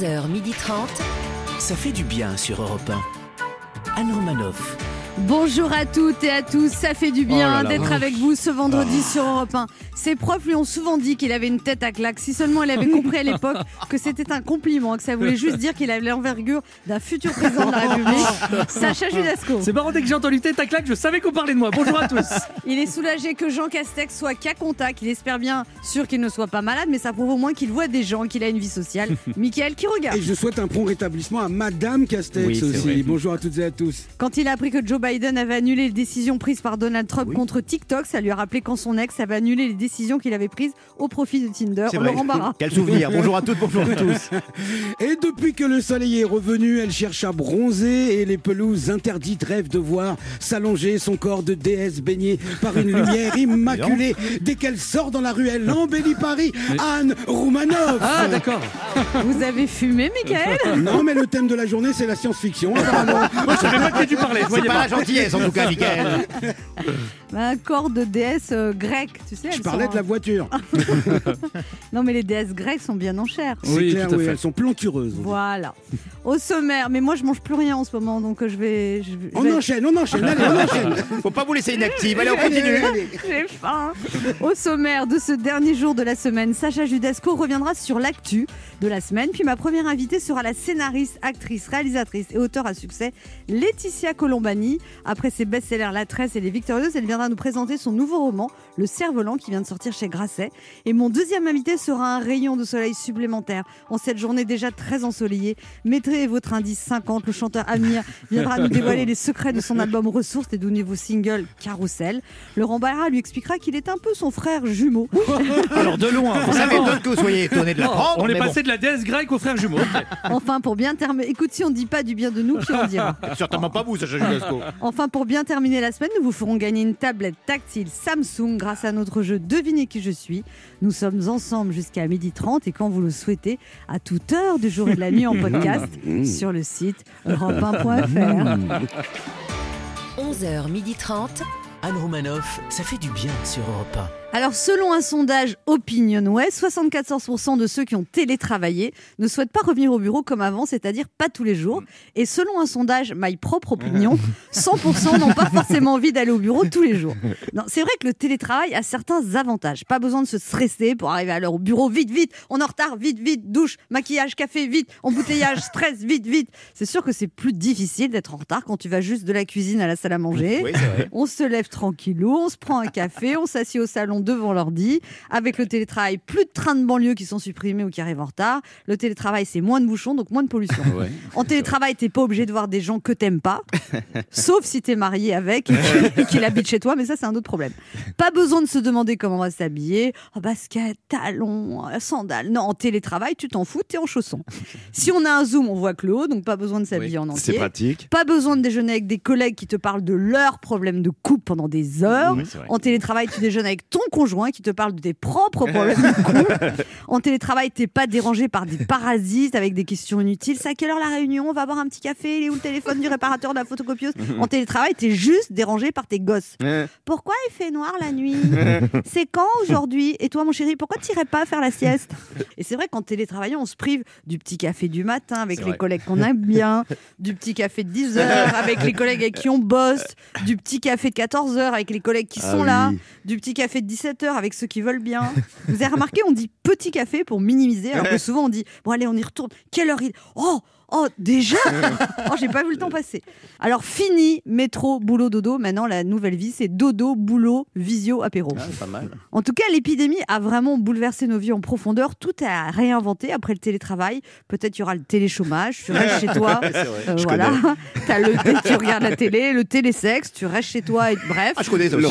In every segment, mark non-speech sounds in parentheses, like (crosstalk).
11h30. Ça fait du bien sur Europe 1. Anne Romanoff. Bonjour à toutes et à tous, ça fait du bien Oh d'être avec vous ce vendredi sur Europe 1. Ses profs lui ont souvent dit qu'il avait une tête à claque. Si seulement il avait compris à l'époque que c'était un compliment, que ça voulait juste dire qu'il avait l'envergure d'un futur président de la République. Sacha Judasco. C'est marrant, dès que j'ai entendu tête à claque, je savais qu'on parlait de moi. Bonjour à tous. Il est soulagé que Jean Castex soit qu'à contact. Il espère bien sûr qu'il ne soit pas malade, mais ça prouve au moins qu'il voit des gens, qu'il a une vie sociale. (laughs) Michael qui regarde. Et je souhaite un prompt rétablissement à Madame Castex Oui, aussi. vrai. Bonjour à toutes et à tous. Quand il a appris que Joe Biden avait annulé les décisions prises par Donald Trump contre TikTok, ça lui a rappelé quand son ex avait annulé les décisions qu'il avait prises au profit de Tinder. Laurent Barra. (laughs) Quel souvenir. Bonjour à toutes, bonjour à tous. (laughs) Et depuis que le soleil est revenu, elle cherche à bronzer et les pelouses interdites rêvent de voir s'allonger son corps de déesse baigné par une lumière (laughs) immaculée. Dès qu'elle sort dans la rue, elle embellit Paris. Anne Roumanoff. Ah, d'accord. Vous avez fumé, Michael? Non, mais le thème de la journée, c'est la science-fiction. apparemment. Moi, je savais pas de qui tu parlais. Je C'est pas. la gentillesse en tout cas, Michael. Un corps de déesse euh, grecque, tu sais. Je elles parlais sont- de la voiture. (laughs) Non, mais les déesses grecques sont bien en chair. C'est Oui, clair, tout à oui, fait. elles sont plantureuses. Voilà. Au sommaire, mais moi je mange plus rien en ce moment, donc euh, je vais. Je vais- je On vais- enchaîne, on enchaîne, allez, on enchaîne. (laughs) Faut pas vous laisser inactive. Allez, on Allez, continue. allez, allez. J'ai faim. Au sommaire de ce dernier jour de la semaine, Sacha Judasco reviendra sur l'actu de la semaine. Puis ma première invitée sera la scénariste, actrice, réalisatrice et auteure à succès, Laetitia Colombani. Après ses best-sellers La Tresse et Les Victorieuses, elle viendra nous présenter son nouveau roman, Le Cerf-Volant, qui vient de sortir chez Grasset. Et mon deuxième invité sera un rayon de soleil supplémentaire en cette journée déjà très ensoleillée. Mettrez votre indice 50, le chanteur Amir viendra nous dévoiler les secrets de son album Ressources et du nouveau single Carousel. Laurent Barra lui expliquera qu'il est un peu son frère jumeau. Alors, de loin. Vraiment. m'étonne que vous soyez étonné de l'apprendre. on est mais bon. passé de la déesse grecque au frère jumeau. (laughs) Enfin, pour bien terminer, écoute, si on ne dit pas du bien de nous, qui en dira (laughs) Certainement pas vous, Sacha Judasco. Enfin, pour bien terminer la semaine, nous vous ferons gagner une tablette tactile Samsung grâce à notre jeu Devinez qui je suis. Nous sommes ensemble jusqu'à 12h30 et quand vous le souhaitez, à toute heure du jour et de la nuit en (laughs) podcast sur le site europe1.fr. 11h30. Anne Romanoff, ça fait du bien sur Europe Alors, selon un sondage OpinionWay, 74% de ceux qui ont télétravaillé ne souhaitent pas revenir au bureau comme avant, c'est-à-dire pas tous les jours. Et selon un sondage My Propre Opinion, (laughs) 100% n'ont pas forcément envie d'aller au bureau tous les jours. Non, c'est vrai que le télétravail a certains avantages. Pas besoin de se stresser pour arriver à l'heure au bureau. Vite, vite, on est en retard, vite, vite, douche, maquillage, café, vite, embouteillage, stress, vite, vite. C'est sûr que c'est plus difficile d'être en retard quand tu vas juste de la cuisine à la salle à manger. Oui, c'est vrai. On se lève tranquillou, on se prend un café, on s'assied au salon devant l'ordi. Avec le télétravail, plus de trains de banlieue qui sont supprimés ou qui arrivent en retard. Le télétravail, c'est moins de bouchons, donc moins de pollution. (laughs) En télétravail, t'es pas obligé de voir des gens que t'aimes pas, (laughs) sauf si t'es marié avec et qu'il- habite chez toi, mais ça, c'est un autre problème. Pas besoin de se demander comment on va s'habiller. Oh, basket, talons, sandales. Non, en télétravail, tu t'en fous, t'es en chaussons. Si on a un zoom, on voit que le haut, donc pas besoin de s'habiller en entier. pratique. Pas besoin de déjeuner avec des collègues qui te parlent de leurs problèmes de couple pendant des heures. Oui, c'est en télétravail, tu déjeunes avec ton conjoint qui te parle de tes propres problèmes de couple. (laughs) En télétravail, t'es pas dérangé par des parasites avec des questions inutiles. C'est à quelle heure la réunion? On va boire un petit café. Il est où le téléphone du réparateur de la photocopieuse? En télétravail, t'es juste dérangé par tes gosses. Pourquoi il fait noir la nuit? C'est quand aujourd'hui? Et toi, mon chéri, pourquoi t'irais pas faire la sieste? Et c'est vrai qu'en télétravaillant, on se prive du petit café du matin avec les collègues qu'on aime bien, du petit café de 10 heures avec les collègues avec qui on bosse, du petit café de 14 heures avec les collègues qui sont là, du petit café de 17 heures avec ceux qui veulent bien. Vous avez remarqué, on dit petit café pour minimiser, alors que souvent on dit bon allez, on y retourne. Quelle heure il Oh Oh, déjà (laughs) Oh, j'ai pas vu le temps passer. Alors, fini, métro, boulot, dodo. Maintenant, la nouvelle vie, c'est dodo, boulot, visio, apéro. pas mal. En tout cas, l'épidémie a vraiment bouleversé nos vies en profondeur. Tout est à réinventer après le télétravail. Peut-être il y aura le téléchômage. Tu restes chez toi. (laughs) euh, voilà. (laughs) As le, tu regardes la télé, le télésexe. Tu restes chez toi. Et, bref, Ah, je connais ça aussi.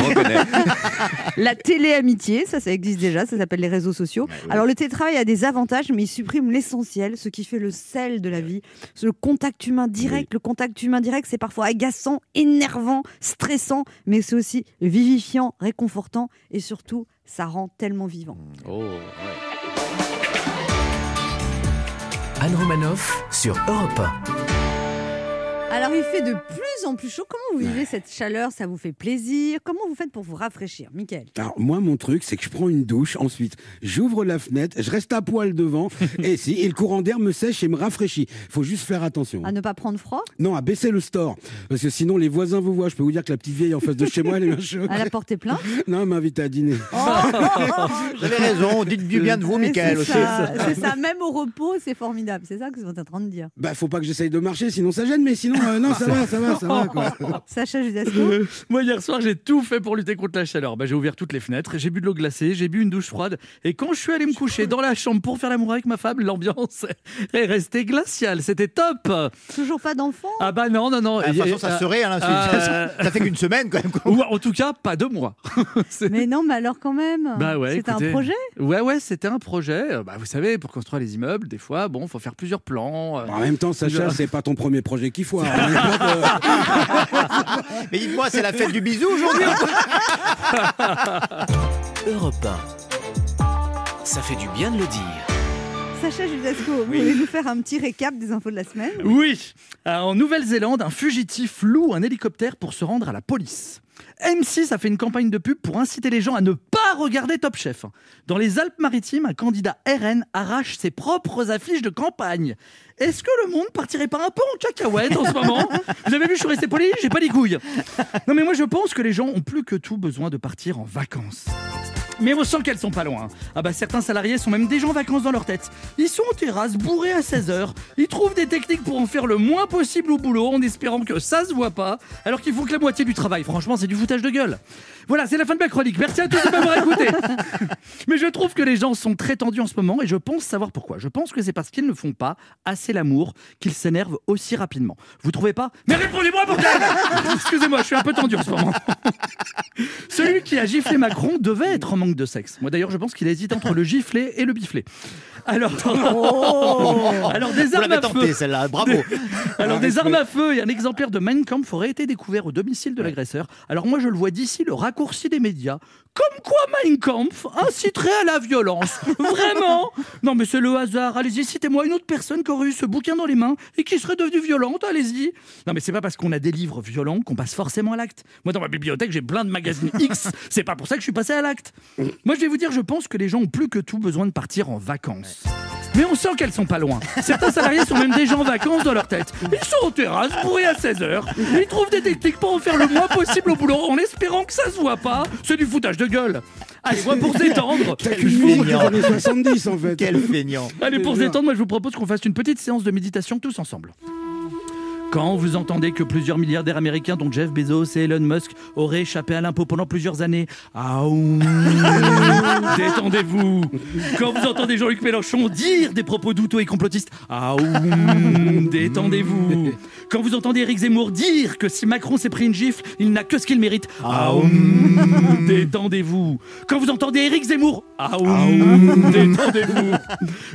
la télé-amitié, ça, ça existe déjà. Ça s'appelle les réseaux sociaux. Alors, le télétravail a des avantages, mais il supprime l'essentiel, ce qui fait le sel de la vie. Le contact humain direct. Le contact humain direct, c'est parfois agaçant, énervant, stressant, mais c'est aussi vivifiant, réconfortant et surtout, ça rend tellement vivant. Oh, ouais. Anne Romanoff sur Europe 1. Alors, il fait de plus en plus chaud. Comment vous vivez cette chaleur? Ça vous fait plaisir? Comment vous faites pour vous rafraîchir, Mickaël? Alors moi mon truc c'est que je prends une douche, ensuite j'ouvre la fenêtre, je reste à poil devant (laughs) et si et le courant d'air me sèche et me rafraîchit. Faut juste faire attention. À ne pas prendre froid? Non, à baisser le store parce que sinon les voisins vous voient. Je peux vous dire que la petite vieille en face de chez moi elle est un choc. À la porter plainte (laughs) Non, elle m'invite à dîner. (laughs) Vous avez raison, dites du bien de vous, Michael c'est aussi. ça, C'est ça, même au repos, c'est formidable. C'est ça que vous êtes en train de dire. Bah faut pas que j'essaye de marcher sinon ça gêne mais sinon euh, non ça va ça va ça va quoi. (laughs) Sacha Judasco (laughs) Moi, hier soir, j'ai tout fait pour lutter contre la chaleur. Bah, j'ai ouvert toutes les fenêtres, j'ai bu de l'eau glacée, j'ai bu une douche froide. Et quand je suis allé me coucher dans la chambre pour faire l'amour avec ma femme, l'ambiance (laughs) est restée glaciale. C'était top. Toujours pas d'enfant? Ah bah non, non, non. De toute façon, ça serait, hein, euh, ça, fait qu'une semaine quand même. quoi. Ou en tout cas, pas deux mois. Mais non, mais alors quand même Bah ouais, C'était un projet? Ouais, ouais, c'était un projet. Euh, Bah, vous savez, pour construire les immeubles, des fois, bon, faut faire plusieurs plans. euh. En même temps Sacha c'est pas ton premier projet qui foire. hein. (laughs) Mais dites-moi, c'est la fête du bisou aujourd'hui Europe 1. Ça fait du bien de le dire. Sacha Judasco, vous voulez nous faire un petit récap des infos de la semaine? Oui, Euh, en Nouvelle-Zélande, un fugitif loue un hélicoptère pour se rendre à la police. M6 a fait une campagne de pub pour inciter les gens à ne pas regarder Top Chef. Dans les Alpes-Maritimes, un candidat RN arrache ses propres affiches de campagne. Est-ce que le monde partirait pas un peu en cacahuète en ce moment? Vous avez vu, je suis resté poli, j'ai pas les couilles. Non mais moi je pense que les gens ont plus que tout besoin de partir en vacances. Mais on sent qu'elles sont pas loin. Ah bah certains salariés sont même déjà en vacances dans leur tête. Ils sont en terrasse, bourrés à 16h. Ils trouvent des techniques pour en faire le moins possible au boulot en espérant que ça se voit pas, alors qu'ils font que la moitié du travail. Franchement, c'est du foutage de gueule. Voilà, c'est la fin de ma chronique. Merci à tous de m'avoir écouté. (laughs) Mais je trouve que les gens sont très tendus en ce moment et je pense savoir pourquoi. Je pense que c'est parce qu'ils ne font pas assez l'amour qu'ils s'énervent aussi rapidement. Vous trouvez pas? Mais répondez-moi, bordel (laughs) Excusez-moi, je suis un peu tendu en ce moment. (laughs) Celui qui a giflé Macron devait être en manque de sexe. Moi d'ailleurs, je pense qu'il hésite entre le giflé et le biflé. Alors, alors des armes à feu. tenté bravo. Alors des armes à feu et un exemplaire de Mein Kampf auraient été découverts au domicile de l'agresseur. Alors moi je le vois d'ici le raccourci des médias. Comme quoi Mein Kampf inciterait à la violence. (laughs) Vraiment Non mais c'est le hasard. Allez-y, citez-moi une autre personne qui aurait eu ce bouquin dans les mains et qui serait devenue violente. Allez-y. Non mais c'est pas parce qu'on a des livres violents qu'on passe forcément à l'acte. Moi dans ma bibliothèque j'ai plein de magazines X. C'est pas pour ça que je suis passé à l'acte. Moi je vais vous dire, je pense que les gens ont plus que tout besoin de partir en vacances. Mais on sent qu'elles sont pas loin. Certains salariés sont même déjà en vacances dans leur tête. Ils sont en terrasse, bourrés à 16h. Ils trouvent des techniques pour en faire le moins possible au boulot en espérant que ça se voit pas. C'est du foutage de gueule. Allez, moi pour détendre. Quel des feignant. années 70 en fait. Quel feignant. Allez, pour détendre, moi je vous propose qu'on fasse une petite séance de méditation tous ensemble. Quand vous entendez que plusieurs milliardaires américains, dont Jeff Bezos et Elon Musk, auraient échappé à l'impôt pendant plusieurs années, aouh, (laughs) détendez-vous. Quand vous entendez Jean-Luc Mélenchon dire des propos douteux et complotistes, aouh, détendez-vous. Quand vous entendez Éric Zemmour dire que si Macron s'est pris une gifle, il n'a que ce qu'il mérite, aouh, détendez-vous. Quand vous entendez Éric Zemmour, aouh, détendez-vous.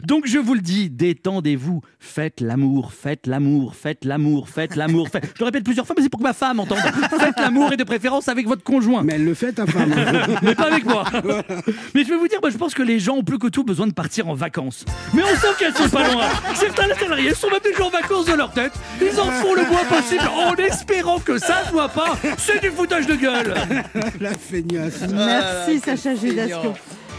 Donc je vous le dis, détendez-vous, faites l'amour, faites l'amour, faites l'amour, faites l'amour. Faites... Je le répète plusieurs fois, mais c'est pour que ma femme entende. Faites l'amour et de préférence avec votre conjoint. Mais elle le fait ta femme. (laughs) Mais pas avec moi. Mais je vais vous dire, moi, je pense que les gens ont plus que tout besoin de partir en vacances. Mais on sent qu'elles sont pas loin. Certains salariés sont même déjà en vacances de leur tête. Ils en font le moins possible en espérant que ça se voit pas. C'est du foutage de gueule. La feignasse. Merci Sacha. Judasco.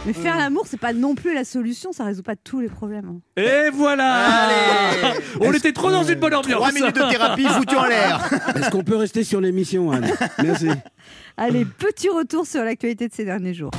Mais faire l'amour, c'est pas non plus la solution, ça résout pas tous les problèmes. Et voilà. Allez. On était trop dans une bonne ambiance. Trois minutes de thérapie foutue en l'air. Est-ce qu'on peut rester sur l'émission Anne Merci. Allez, petit retour sur l'actualité de ces derniers jours.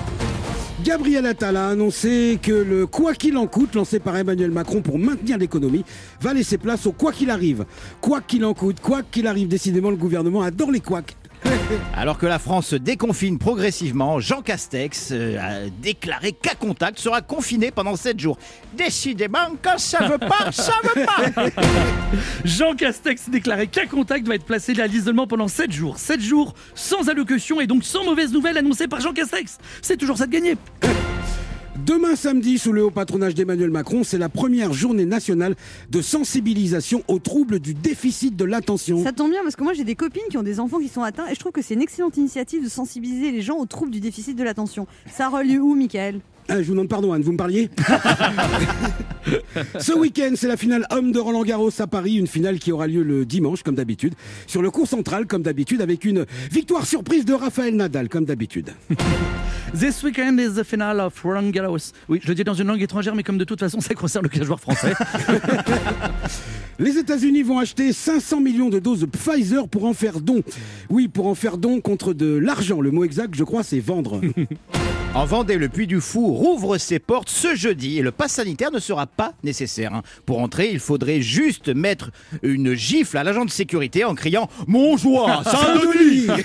Gabriel Attal a annoncé que le quoi qu'il en coûte lancé par Emmanuel Macron pour maintenir l'économie va laisser place au quoi qu'il arrive. Quoi qu'il en coûte, quoi qu'il arrive, décidément le gouvernement adore les couacs. (laughs) Alors que la France se déconfine progressivement, Jean Castex euh, a déclaré qu'à contact sera confiné pendant 7 jours. Décidément, quand ça veut pas, (laughs) ça veut pas. (laughs) Jean Castex déclarait qu'un contact va être placé à l'isolement pendant 7 jours. 7 jours sans allocution et donc sans mauvaise nouvelle annoncée par Jean Castex. C'est toujours ça de gagner. Demain samedi, sous le haut patronage d'Emmanuel Macron, c'est la première journée nationale de sensibilisation aux troubles du déficit de l'attention. Ça tombe bien parce que moi j'ai des copines qui ont des enfants qui sont atteints et je trouve que c'est une excellente initiative de sensibiliser les gens aux troubles du déficit de l'attention. Ça relie où, Michael Ah, je vous demande pardon, Anne, vous me parliez (laughs) Ce week-end, c'est la finale homme de Roland Garros à Paris, une finale qui aura lieu le dimanche, comme d'habitude, sur le cours central, comme d'habitude, avec une victoire surprise de Raphaël Nadal, comme d'habitude. (laughs) This weekend is the final of Roland Garros. Oui, je le dis dans une langue étrangère, mais comme de toute façon, ça concerne le joueur français. (laughs) Les États-Unis vont acheter 500 millions de doses de Pfizer pour en faire don. Oui, pour en faire don contre de l'argent. Le mot exact, je crois, c'est vendre. En Vendée, le Puy du Fou rouvre ses portes ce jeudi et le pass sanitaire ne sera pas nécessaire. Pour entrer, il faudrait juste mettre une gifle à l'agent de sécurité en criant Mon joie, Saint-Denis (laughs)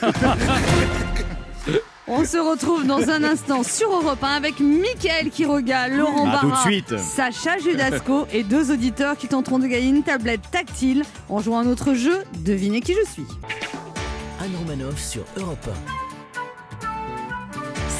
On se retrouve dans un instant sur Europe 1 avec Mickaël Quiroga, Laurent Ah, Barra. Sacha Judasco et deux auditeurs qui tenteront de gagner une tablette tactile en jouant à notre jeu Devinez qui je suis. Anne Romanoff sur Europe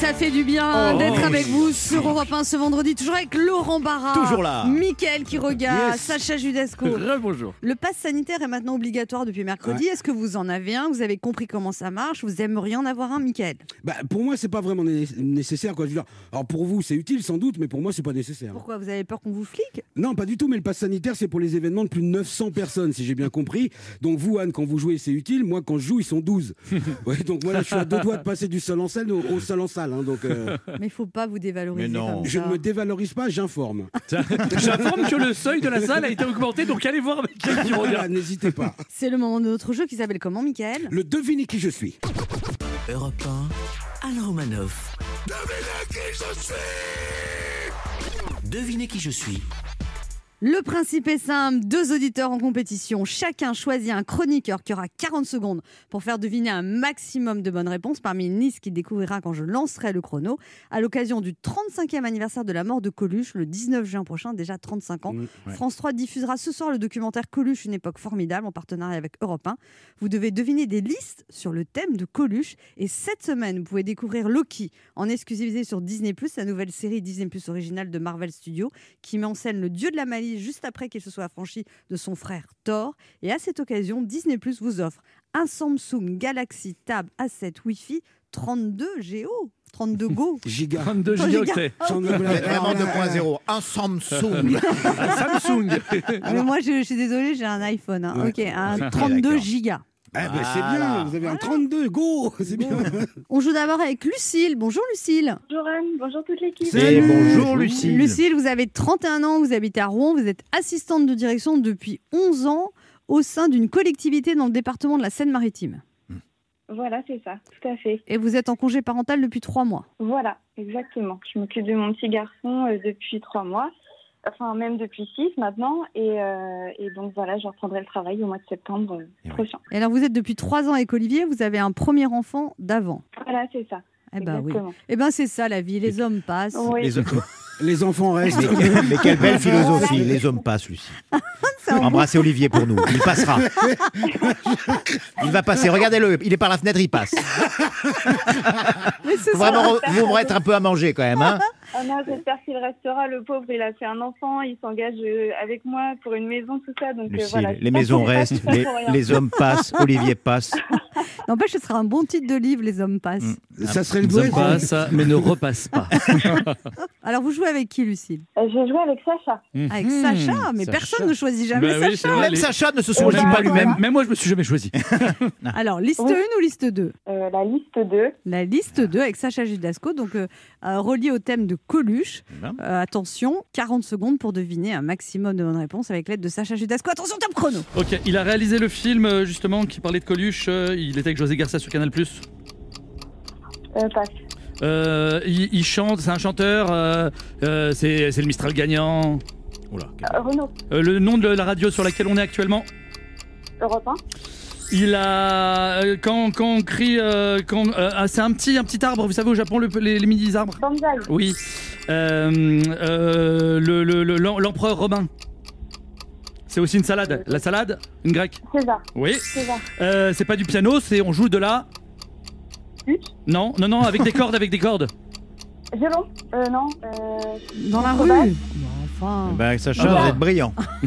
Ça fait du bien Oh, d'être avec vous sur Europe 1 ce vendredi, toujours avec Laurent Barra, Toujours là. Mickaël Quiroga, Yes. Sacha Judasco. (laughs) Bonjour. Le pass sanitaire est maintenant obligatoire depuis mercredi. Est-ce que vous en avez un? Vous avez compris comment ça marche? Vous aimeriez en avoir un, Mickaël? Bah, pour moi, c'est pas vraiment né- nécessaire. Quoi. Alors pour vous, c'est utile sans doute, mais pour moi, c'est pas nécessaire. Pourquoi? Vous avez peur qu'on vous flique? Non, pas du tout, mais le pass sanitaire, c'est pour les événements de plus de 900 personnes, si j'ai bien compris. Donc vous, Anne, quand vous jouez, c'est utile. Moi, quand je joue, ils sont 12. (laughs) Ouais, donc moi, là, je suis à deux doigts de passer du sol en salle au, au sol en salle. Hein, donc euh, (laughs) Mais il faut pas vous dévaloriser Mais non. comme je ne me dévalorise pas, j'informe. (laughs) J'informe que le seuil de la salle a été augmenté, donc allez voir Mickaël qui Voilà, regarde. N'hésitez pas. C'est le moment de notre jeu qui s'appelle comment, Mickaël Le devinez qui je suis. Europe 1, Anne Romanoff. Devinez qui je suis. Le principe est simple, deux auditeurs en compétition, chacun choisit un chroniqueur qui aura 40 secondes pour faire deviner un maximum de bonnes réponses parmi une liste qu'il découvrira quand je lancerai le chrono, à l'occasion du 35e anniversaire de la mort de Coluche, le 19 juin prochain, déjà 35 ans. Mmh, France 3 diffusera ce soir le documentaire Coluche, une époque formidable, en partenariat avec Europe 1. Vous devez deviner des listes sur le thème de Coluche. Et cette semaine, vous pouvez découvrir Loki en exclusivité sur Disney+, la nouvelle série Disney+, originale de Marvel Studios, qui met en scène le dieu de la malice juste après qu'il se soit affranchi de son frère Thor. Et à cette occasion, Disney+, vous offre un Samsung Galaxy Tab A7 Wi-Fi 32 Go. 32 (laughs) Go. Giga. 32 Oh, gigaoctets. J'en- Vraiment Alors là, 2.0, un Samsung (laughs) Samsung. (laughs) Ah, mais moi, je, je suis désolée, j'ai un iPhone. hein. Ouais. Ok, un Ah, 32 d'accord. gigas. Ah, bah, c'est bien, vous avez un 32, go (laughs) C'est bien. On joue d'abord avec Lucille. Bonjour Lucille. Bonjour Anne, bonjour toute l'équipe. Et bonjour Lucie Lucille, vous avez 31 ans, vous habitez à Rouen, vous êtes assistante de direction depuis 11 ans au sein d'une collectivité dans le département de la Seine-Maritime. Voilà, c'est ça, tout à fait. Et vous êtes en congé parental depuis 3 mois. Voilà, exactement. Je m'occupe de mon petit garçon euh, depuis trois mois, enfin même depuis six maintenant. Et, euh, et donc voilà, je reprendrai le travail au mois de septembre euh, oui. prochain. Et alors vous êtes depuis 3 ans avec Olivier, vous avez un premier enfant d'avant. Voilà, c'est ça. Eh ben oui. Eh ben c'est ça la vie, les hommes passent. Oui. Les hommes- (laughs) Les enfants restent. mais, quelle, mais quelle belle philosophie, les hommes passent Lucie. (laughs) Embrassez Olivier pour nous, il passera. (laughs) Il va passer, regardez-le, il est par la fenêtre, il passe. Mais c'est Faut ça. vraiment vous mettre un peu à manger quand même. Hein Ah non, j'espère qu'il restera. Le pauvre, il a fait un enfant, il s'engage euh, avec moi pour une maison, tout ça. Donc euh, voilà. les maisons restent, les, les hommes passent, (laughs) Olivier passe. N'empêche, ce sera un bon titre de livre, les hommes passent. Mm. Ça serait le Les hommes passent, mais ne repassent pas. (laughs) Alors vous jouez avec qui Lucille? Euh, J'ai joué avec Sacha. Avec Mhm. Sacha, mais Sacha. personne ne choisit jamais Bah oui, c'est Sacha. vrai, Même les- Sacha ne se choisit pas lui-même. Même, moi, je me suis jamais choisi. (laughs) Alors liste Oui. 1 ou liste 2 Euh, la liste 2. La liste 2 avec Sacha Judasco, donc euh, euh, relié au thème de Coluche. Euh, attention, 40 secondes pour deviner un maximum de bonnes réponses avec l'aide de Sacha Judasco. Attention, top chrono Ok, il a réalisé le film euh, justement qui parlait de Coluche. euh, il était avec José Garcia sur Canal+. Euh, passe. Euh, il, il chante, c'est un chanteur. euh, euh, c'est c'est le Mistral gagnant. Oula. Euh, Renaud, Euh, le nom de la radio sur laquelle on est actuellement? Europe 1. Il a euh, quand, quand on crie, euh, quand euh, ah, c'est un petit un petit arbre. Vous savez au Japon le- les, les mini arbres. Banzai. Oui. Euh, euh, le- le- le- l'em- L'empereur romain. C'est aussi une salade. La salade, une grecque. César. Oui. César. Euh, c'est pas du piano, c'est on joue de la. Lutte. Non, non, non, avec des cordes, avec des cordes. Violon. Euh, non. Euh, Dans la rue Enfin. Ben, Sacha, bah. vous êtes brillant. (laughs)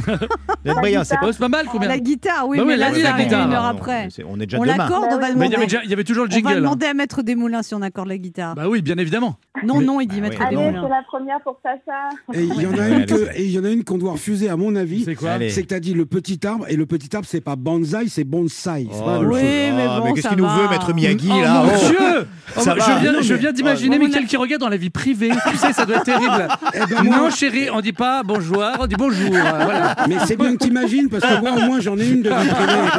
Vous êtes brillant, c'est pas mal, combien La guitare, oui, Bah mais là, la guitare. une heure après. non, On est déjà On demain. l'accorde, on va le Mais il y avait demander. déjà- il y avait toujours le On va jingle. hein. demander à Maître Desmoulins si on accorde la guitare. Bah oui, bien évidemment. Non, non, il dit Ah Maître oui. Allez, c'est la première pour Sacha. Et il y en a une allez. que- et il y en a une qu'on doit refuser, à mon avis. C'est quoi. C'est que t'as dit le petit arbre, et le petit arbre, c'est pas bonsaï, c'est bonsaï. C'est Oh, Oui, mais Ah, bon, qu'est-ce qu'il nous veut, Maître Miyagi, Oh là mon Oh. Je, viens, d'imaginer Mickaël qui regarde dans la vie privée. Tu sais, ça doit être terrible. Eh ben, Non, chérie, on dit pas bonjour, on dit bonjour. euh, Voilà. Mais c'est bien que t'imagines, parce que moi, au moins, j'en ai une de vie privée.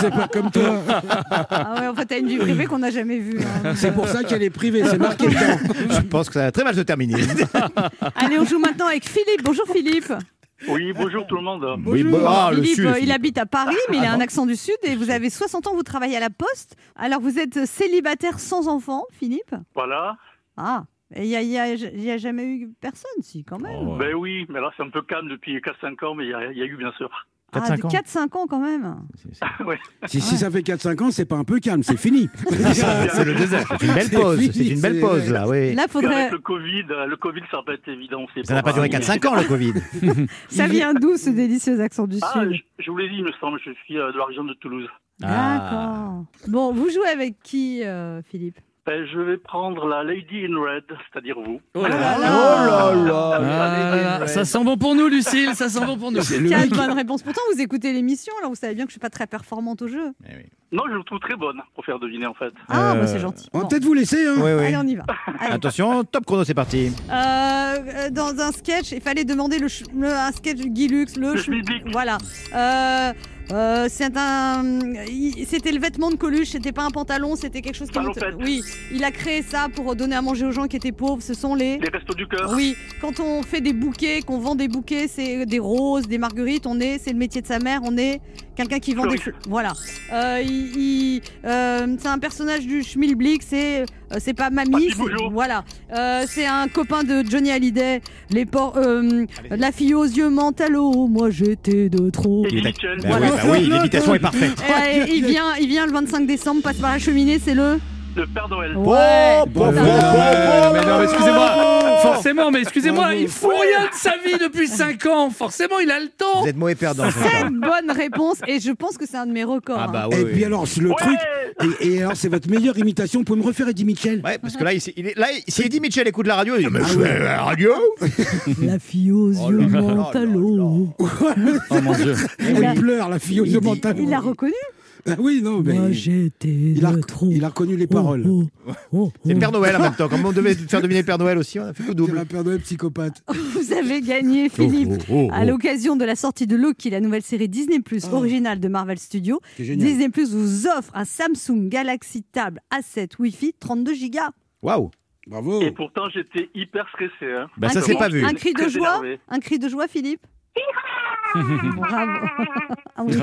C'est pas comme toi. Ah ouais, en fait, t'as une vie privée qu'on n'a jamais vue. hein. C'est pour ça qu'elle est privée, c'est marqué dedans. Je pense que ça va très mal se terminer. (laughs) Allez, on joue maintenant avec Philippe. Bonjour Philippe. Oui, bonjour tout le monde. Oui, bon, ah, le Philippe, sud, euh, Philippe. il habite à Paris, mais il a un accent du Sud et vous avez 60 ans, vous travaillez à la Poste. Alors, vous êtes célibataire sans enfant, Philippe? Voilà. Ah, il n'y a, y a- y a jamais eu personne, si, quand même. Oh. Ben oui, mais là c'est un peu calme depuis 4-5 ans, mais il y, y a eu bien sûr. Ah, 4-5 de ans. 4-5 ans quand même. (laughs) Ouais. Si, si ça fait 4-5 ans, c'est pas un peu calme, c'est fini. (laughs) C'est le désert. C'est une belle pause. C'est une belle pause, là, oui. Là, faudrait. Avec le Covid, euh, le Covid, ça va pas être évident. Ça n'a pas duré Mais- 4-5 ans, le Covid. (laughs) Ça vient d'où ce délicieux accent du Ah, Sud je, je vous l'ai dit, il me semble, je suis euh, de la région de Toulouse. Ah. D'accord. Bon, vous jouez avec qui, euh, Philippe? Ben, je vais prendre la Lady in Red, c'est-à-dire vous. Oh là là là. là. Oh là Ah là. là là. Ça sent bon pour nous, Lucille, ça sent bon pour nous. C'est le Quatre mec- bonnes réponses. Pourtant, vous écoutez l'émission, alors vous savez bien que je suis pas très performante au jeu. Eh oui. Non, je vous trouve très bonne pour faire deviner en fait. Ah, Euh, bah, c'est gentil. On va Bon. peut-être vous laisser, hein. Oui, oui. Allez, on y va. (laughs) Allez. Attention, top chrono, c'est parti. Euh, euh, dans un sketch, il fallait demander le, ch- le- un sketch de Guy Lux, le, Le ch- schmilblick. voilà. Euh, euh, c'est un, c'était le vêtement de Coluche, c'était pas un pantalon, c'était quelque chose qui. Oui, il a créé ça pour donner à manger aux gens qui étaient pauvres. Ce sont les. Les restos du cœur. Oui, quand on fait des bouquets, qu'on vend des bouquets, c'est des roses, des marguerites, on est, c'est le métier de sa mère, on est quelqu'un qui vend des fleurs. Voilà. Euh, il- il- euh, c'est un personnage du Schmilblick, c'est euh, c'est pas mamie, Papy c'est- voilà. Euh, c'est un copain de Johnny Hallyday, les por- euh, la fille aux yeux mentalo, moi j'étais de trop. Il est-. Bah oui, bah oui, l'imitation est parfaite. Et, euh, il vient, il vient le 25 décembre, passe par la cheminée, c'est le. Le Père Noël. Ouais. Bon, Putain. bon, Euh, mais non, mais excusez-moi, forcément, mais excusez-moi, il fout rien de sa vie depuis 5 ans. Forcément, il a le temps. Vous êtes mauvais perdant. une bonne réponse et je pense que c'est un de mes records. Ah hein. bah oui. Et oui. puis alors, c'est le Ouais truc. Et, et alors, c'est votre meilleure imitation. Vous pouvez me refaire Eddie Mitchell Ouais, parce que là, il, il est, là, il- si Eddie Mitchell écoute la radio, il dit Mais je fais la radio La fille aux Oh yeux là mentalo. Oh mon dieu. Elle pleure, la fille aux yeux mentales. il l'a reconnu Ah oui, non, mais. Moi j'étais Il a, trop. il a reconnu les paroles. Oh, oh, oh, (laughs) C'est oh. Père Noël en même temps. Comme on devait (laughs) faire deviner Père Noël aussi, on a fait le C'est double. la Père Noël psychopathe. (laughs) Vous avez gagné, Philippe. Oh, oh, oh, À l'occasion de la sortie de Loki, la nouvelle série Disney Plus Oh. originale de Marvel Studios, C'est. Disney Plus vous offre un Samsung Galaxy Tab A7 Wi-Fi 32 Go. Waouh Bravo. Et pourtant, j'étais hyper stressé. Hein. Bah, ça cri- pas vu. Un cri de joie énervé. Un cri de joie, Philippe? Bravo. Ah oui.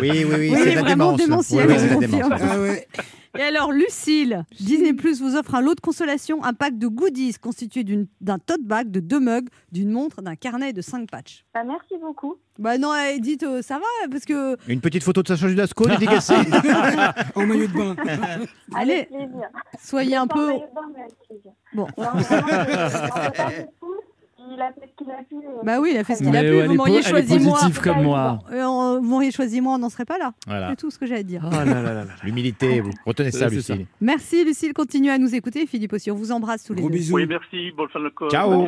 Oui, oui, oui, Oui, c'est la vraiment démence. démentiel, Oui, oui, c'est la confirme. démence. Ah ouais. Et alors, Lucille, Disney Plus vous offre un lot de consolation, un pack de goodies constitué d'une- d'un tote bag, de deux mugs, d'une montre, d'un carnet et de cinq patchs. Bah, merci beaucoup. Bah non, Edith, euh, ça va, parce que... Une petite photo de Sacha Judasco dédicacée. (laughs) En maillot de bain. Allez, Avec plaisir. soyez un peu... maillot de bain, mais avec plaisir. Bon. Non, vraiment, je-. (laughs) Il a fait ce qu'il a pu. et- Bah oui, il a fait ce qu'il a pu, vous m'auriez choisi moi. positive comme moi. Euh, vous m'auriez choisi moi, on n'en serait pas là. Voilà. C'est tout ce que j'ai à dire. Oh. L'humilité, vous retenez ça, C'est Lucille. Merci Lucille, continuez à nous écouter. Philippe aussi, on vous embrasse tous les Gros deux. bisous. Oui, merci. Bonne fin de. Ciao.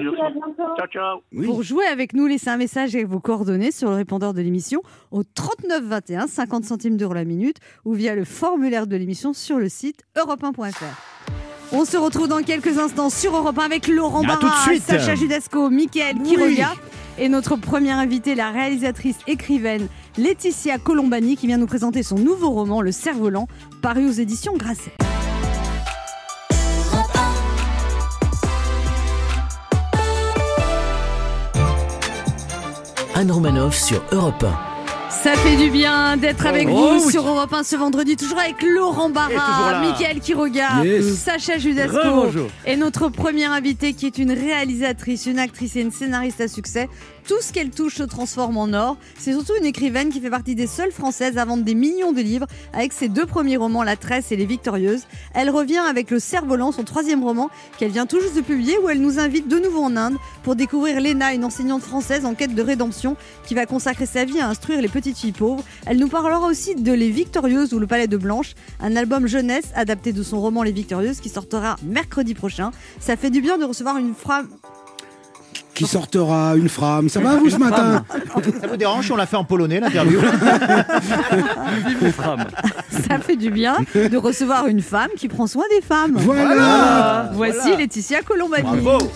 Ciao, ciao. Oui. Pour jouer avec nous, laissez un message avec vos coordonnées sur le répondeur de l'émission au 39 21, 50 centimes d'euros la minute, ou via le formulaire de l'émission sur le site europe1.fr. On se retrouve dans quelques instants sur Europe 1 avec Laurent À tout de Barra, suite. Sacha Judasco, Mickaël Oui. Quiroga et notre première invitée, la réalisatrice écrivaine Laetitia Colombani, qui vient nous présenter son nouveau roman, Le Cerf-Volant, paru aux éditions Grasset. Anne Romanoff sur Europe Ça fait du bien d'être avec Oh vous oui. sur Europe 1 ce vendredi, toujours avec Laurent Barra. Mickaël Quiroga, Yes. Sacha Judasco et notre première invitée qui est une réalisatrice, une actrice et une scénariste à succès. Tout ce qu'elle touche se transforme en or. C'est surtout une écrivaine qui fait partie des seules françaises à vendre des millions de livres avec ses deux premiers romans, La Tresse et Les Victorieuses. Elle revient avec Le Cerf-Volant, son troisième roman qu'elle vient tout juste de publier où elle nous invite de nouveau en Inde pour découvrir Léna, une enseignante française en quête de rédemption qui va consacrer sa vie à instruire les petites filles pauvres. Elle nous parlera aussi de Les Victorieuses ou Le Palais de Blanche, un album jeunesse adapté de son roman Les Victorieuses qui sortira mercredi prochain. Ça fait du bien de recevoir une femme. Qui sortira une frame. Ça va vous ce matin Ça vous dérange on l'a fait en polonais l'interview? (laughs) Ça fait du bien de recevoir une femme qui prend soin des femmes. Voilà. Voici Laetitia Colombani. Bravo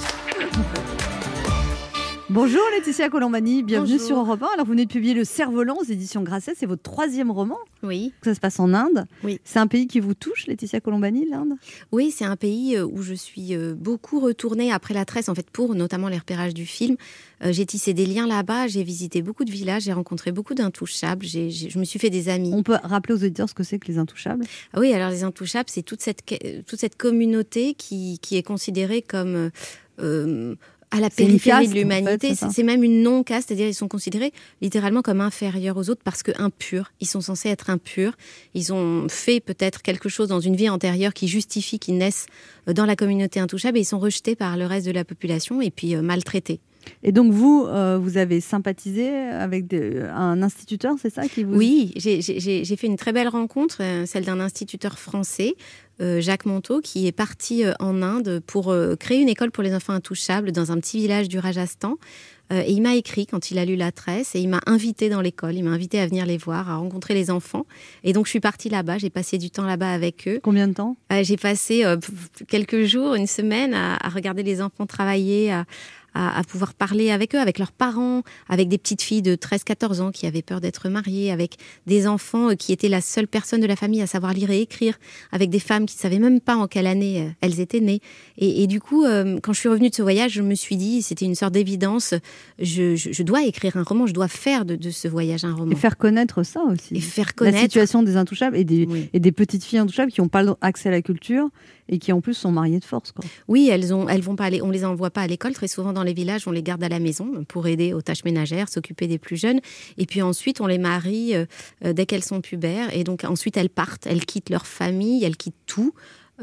Bonjour Laetitia Colombani, bienvenue Bonjour. sur Europe 1. Alors vous venez de publier Le Cerf-Volant aux éditions Grasset, c'est votre troisième roman. Oui, Ça se passe en Inde. Oui. C'est un pays qui vous touche, Laetitia Colombani, l'Inde? Oui, c'est un pays euh, où je suis euh, beaucoup retournée après la tresse, en fait, pour notamment les repérages du film. Euh, J'ai tissé des liens là-bas, j'ai visité beaucoup de villages, j'ai rencontré beaucoup d'intouchables, j'ai- j'ai- je me suis fait des amis. On peut rappeler aux auditeurs ce que c'est que les intouchables? Ah oui, alors les intouchables, c'est toute cette, toute cette communauté qui, qui est considérée comme euh, à la périphérie de l'humanité. en fait, c'est même une non-caste, c'est-à-dire ils sont considérés littéralement comme inférieurs aux autres parce que impurs. Ils sont censés être impurs. Ils ont fait peut-être quelque chose dans une vie antérieure qui justifie qu'ils naissent euh, dans la communauté intouchable et ils sont rejetés par le reste de la population et puis euh, maltraités. Et donc vous, euh, vous avez sympathisé avec des- un instituteur, c'est ça qui vous... Oui, j'ai- fait une très belle rencontre, celle d'un instituteur français, Jacques Monteau, qui est parti euh, en Inde pour euh, créer une école pour les enfants intouchables dans un petit village du Rajasthan. Euh, et il m'a écrit quand il a lu la tresse et il m'a invité dans l'école, il m'a invité à venir les voir, à rencontrer les enfants. Et donc je suis partie là-bas, j'ai passé du temps là-bas avec eux. Combien de temps? Euh, j'ai passé euh, quelques jours, une semaine à, à regarder les enfants travailler, à, à- à pouvoir parler avec eux, avec leurs parents, avec des petites filles de 13-14 ans qui avaient peur d'être mariées, avec des enfants euh, qui étaient la seule personne de la famille à savoir lire et écrire, avec des femmes qui ne savaient même pas en quelle année euh, elles étaient nées. Et, et du coup, euh, quand je suis revenue de ce voyage, je me suis dit, c'était une sorte d'évidence, je, je- je dois écrire un roman, je dois faire de, de ce voyage un roman. Et faire connaître ça aussi. Et faire La connaître. situation des intouchables et des, Oui. et des petites filles intouchables qui n'ont pas accès à la culture et qui en plus sont mariées de force. Quoi. Oui, elles ont, elles vont pas aller, on les envoie pas à l'école. Très souvent dans les villages, on les garde à la maison pour aider aux tâches ménagères, s'occuper des plus jeunes. Et puis ensuite, on les marie euh, euh, dès qu'elles sont pubères. Et donc ensuite, elles partent, elles quittent leur famille, elles quittent tout.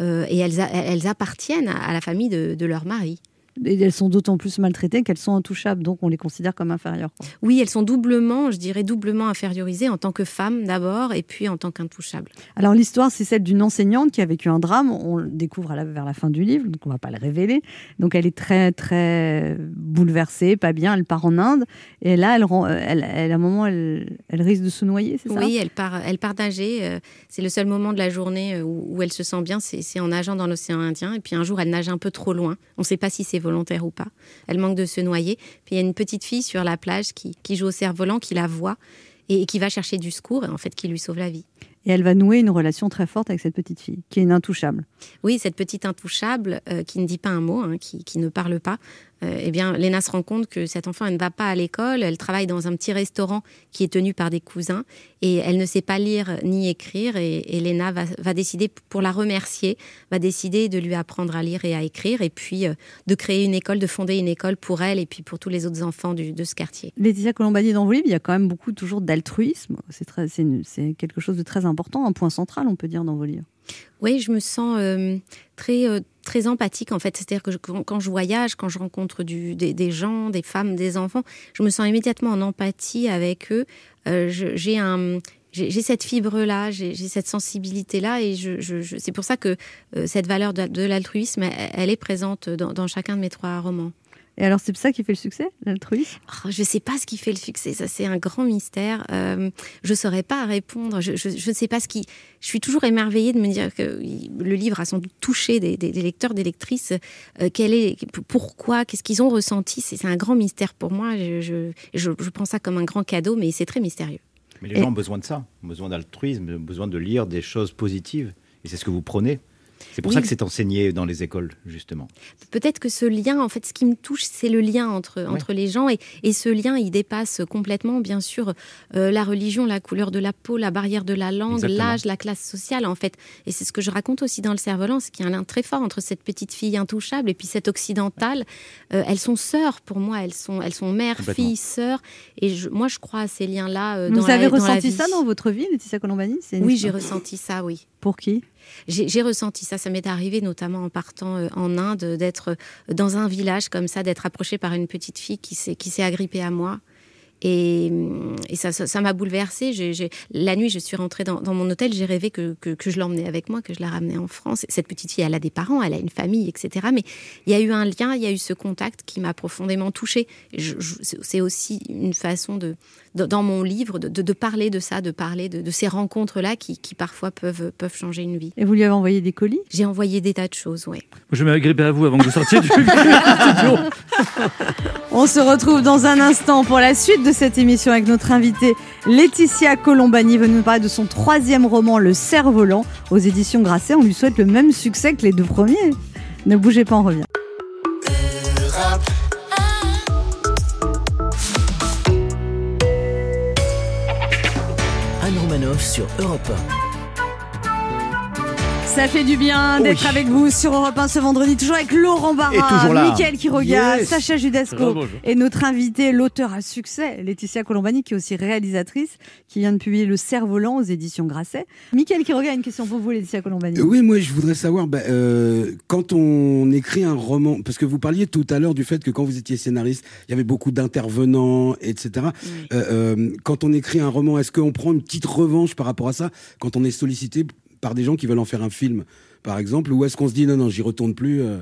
euh, et elles, elles appartiennent à la famille de, de leur mari. Et elles sont d'autant plus maltraitées qu'elles sont intouchables, donc on les considère comme inférieures. quoi. Oui, elles sont doublement, je dirais doublement infériorisées en tant que femmes d'abord, et puis en tant qu'intouchables. Alors l'histoire, c'est celle d'une enseignante qui a vécu un drame. On le découvre à la- vers la fin du livre, donc on va pas le révéler. Donc elle est très très bouleversée, pas bien. Elle part en Inde et là, elle, rend- elle, elle- à un moment, elle, elle risque de se noyer, c'est ça? Oui, elle part, elle part nager. euh, C'est le seul moment de la journée euh, où, où elle se sent bien, c'est c'est en nageant dans l'océan Indien. Et puis un jour, elle nage un peu trop loin. On ne sait pas si c'est volontaire ou pas. Elle manque de se noyer. Puis il y a une petite fille sur la plage qui, qui joue au cerf-volant, qui la voit et, et qui va chercher du secours, et en fait, qui lui sauve la vie. Et elle va nouer une relation très forte avec cette petite fille, qui est une intouchable. Oui, cette petite intouchable euh, qui ne dit pas un mot, hein, qui, qui ne parle pas. Euh, eh bien, Léna se rend compte que cette enfant, ne va pas à l'école. Elle travaille dans un petit restaurant qui est tenu par des cousins et elle ne sait pas lire ni écrire. Et, et Léna va, décider, pour la remercier, va décider de lui apprendre à lire et à écrire et puis euh, de créer une école, de fonder une école pour elle et puis pour tous les autres enfants de ce quartier. Laetitia Colombani, dans vos livres, il y a quand même beaucoup toujours d'altruisme. C'est quelque chose de très important, un point central, on peut dire, dans vos livres. Oui, je me sens euh, très, euh, très empathique en fait. C'est-à-dire que quand, je voyage, quand je rencontre des, gens, des femmes, des enfants, je me sens immédiatement en empathie avec eux. Euh, j'ai un j'ai cette fibre-là, j'ai j'ai cette sensibilité-là, et c'est pour ça que cette valeur de, l'altruisme, elle, est présente dans chacun de mes trois romans. Et alors, c'est ça qui fait le succès, l'altruisme? Oh, je ne sais pas ce qui fait le succès, ça c'est un grand mystère. Euh, je ne saurais pas répondre. Je, je- je ne sais pas ce qui. Je suis toujours émerveillée de me dire que le livre a sans doute touché des, des- des lecteurs, des lectrices. Euh, quel est, pourquoi, qu'est-ce qu'ils ont ressenti? C'est un grand mystère pour moi. Je, je, je- je prends ça comme un grand cadeau, mais c'est très mystérieux. Mais les gens ont besoin de ça, ont besoin d'altruisme, ont besoin de lire des choses positives. Et c'est ce que vous prenez. C'est pour Oui. ça que c'est enseigné dans les écoles, justement. Peut-être que ce lien, en fait, ce qui me touche, c'est le lien entre, entre les gens. Et, et ce lien, il dépasse complètement, bien sûr, euh, la religion, la couleur de la peau, la barrière de la langue, l'âge, la classe sociale, en fait. Et c'est ce que je raconte aussi dans le cerf-volant, c'est qu'il y a un lien très fort entre cette petite fille intouchable et puis cette occidentale. Euh, elles sont sœurs pour moi, elles sont, elles sont mères, filles, sœurs. Et je- moi, je crois à ces liens-là. euh, Vous dans la- avez dans la ressenti vie. ça dans votre vie, Laetitia Colombani? Oui, j'ai ressenti ça, oui. Pour qui? J'ai ressenti ça, ça m'est arrivé notamment en partant euh, en Inde, d'être euh, dans un village comme ça, d'être approchée par une petite fille qui s'est agrippée à moi. Et, hum, ça m'a bouleversée. La nuit, je suis rentrée dans, mon hôtel, j'ai rêvé que, que, que je l'emmenais avec moi, que je la ramenais en France. Cette petite fille, elle a des parents, elle a une famille, etc. Mais il y a eu un lien, il y a eu ce contact qui m'a profondément touchée. C'est- aussi une façon de- dans mon livre, de, de- de parler de ça, de parler de, de ces rencontres-là qui, qui parfois peuvent, peuvent changer une vie. Et vous lui avez envoyé des colis? J'ai envoyé des tas de choses, ouais. Je vais m'agripper à vous avant que vous sortiez du (laughs) studio. (laughs) On se retrouve dans un instant pour la suite de cette émission avec notre invitée Laetitia Colombani venue nous parler de son troisième roman Le Cerf-Volant aux éditions Grasset. On lui souhaite le même succès que les deux premiers. Ne bougez pas, on revient. Sur Europe Ça fait du bien d'être Oui. avec vous sur Europe 1 ce vendredi, toujours avec Laurent Barra. Mickaël qui regarde, Yes. Sacha Judasco Rebonjour. et notre invitée, l'auteur à succès, Laetitia Colombani, qui est aussi réalisatrice, qui vient de publier Le Cerf-Volant aux éditions Grasset. Mickaël qui regarde, une question pour vous, Laetitia Colombani. Euh, Oui, moi je voudrais savoir, bah, euh, quand on écrit un roman, parce que vous parliez tout à l'heure du fait que quand vous étiez scénariste, il y avait beaucoup d'intervenants, etc. Euh, euh, quand on écrit un roman, est-ce qu'on prend une petite revanche par rapport à ça quand on est sollicité par des gens qui veulent en faire un film, par exemple, ou est-ce qu'on se dit non, non, j'y retourne plus, euh,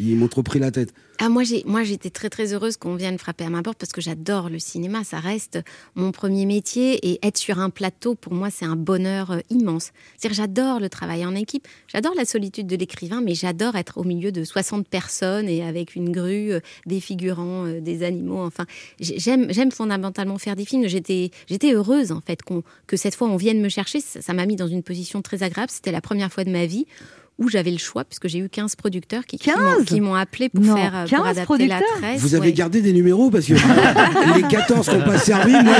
ils m'ont trop pris la tête Ah, moi, moi, j'étais très, très heureuse qu'on vienne frapper à ma porte parce que j'adore le cinéma. Ça reste mon premier métier et être sur un plateau, pour moi, c'est un bonheur euh, immense. C'est-à-dire, j'adore le travail en équipe, j'adore la solitude de l'écrivain, mais j'adore être au milieu de 60 personnes et avec une grue, euh, des figurants, euh, des animaux. Enfin, j'ai- j'aime, fondamentalement faire des films. J'étais, heureuse, en fait, que cette fois, on vienne me chercher. Ça m'a mis dans une position très agréable. C'était la première fois de ma vie où j'avais le choix, puisque j'ai eu 15 producteurs qui, m'ont- 15? qui m'ont appelé pour Non, faire euh, 15 pour adapter producteurs la tresse. Vous avez ouais. gardé des numéros parce que les 14 qui n'ont pas servi, moi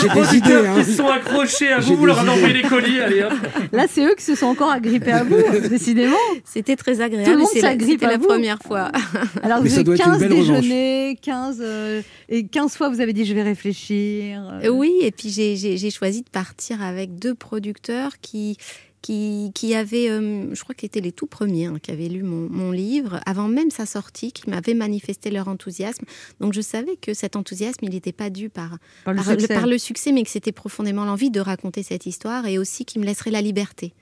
j'ai des idées. Auditeurs hein. se sont accrochés à vous, vous leur des avez les colis, allez hop. Là, c'est eux qui se sont encore agrippés à vous, (laughs) décidément. C'était très Tout le agréable. monde la- C'était à la vous. première fois. (laughs) Alors, Mais vous avez doit être une 15 belle revanche. déjeuners, 15, euh, et 15 fois vous avez dit je vais réfléchir. euh. Oui, et puis j'ai choisi de partir avec deux producteurs qui, qui, qui avaient, euh, je crois qu'ils étaient les tout premiers, hein, qui avaient lu mon, mon livre avant même sa sortie, qui m'avaient manifesté leur enthousiasme. Donc je savais que cet enthousiasme, il n'était pas dû par, Par le par, le, succès. par le succès, mais que c'était profondément l'envie de raconter cette histoire et aussi qui me laisserait la liberté.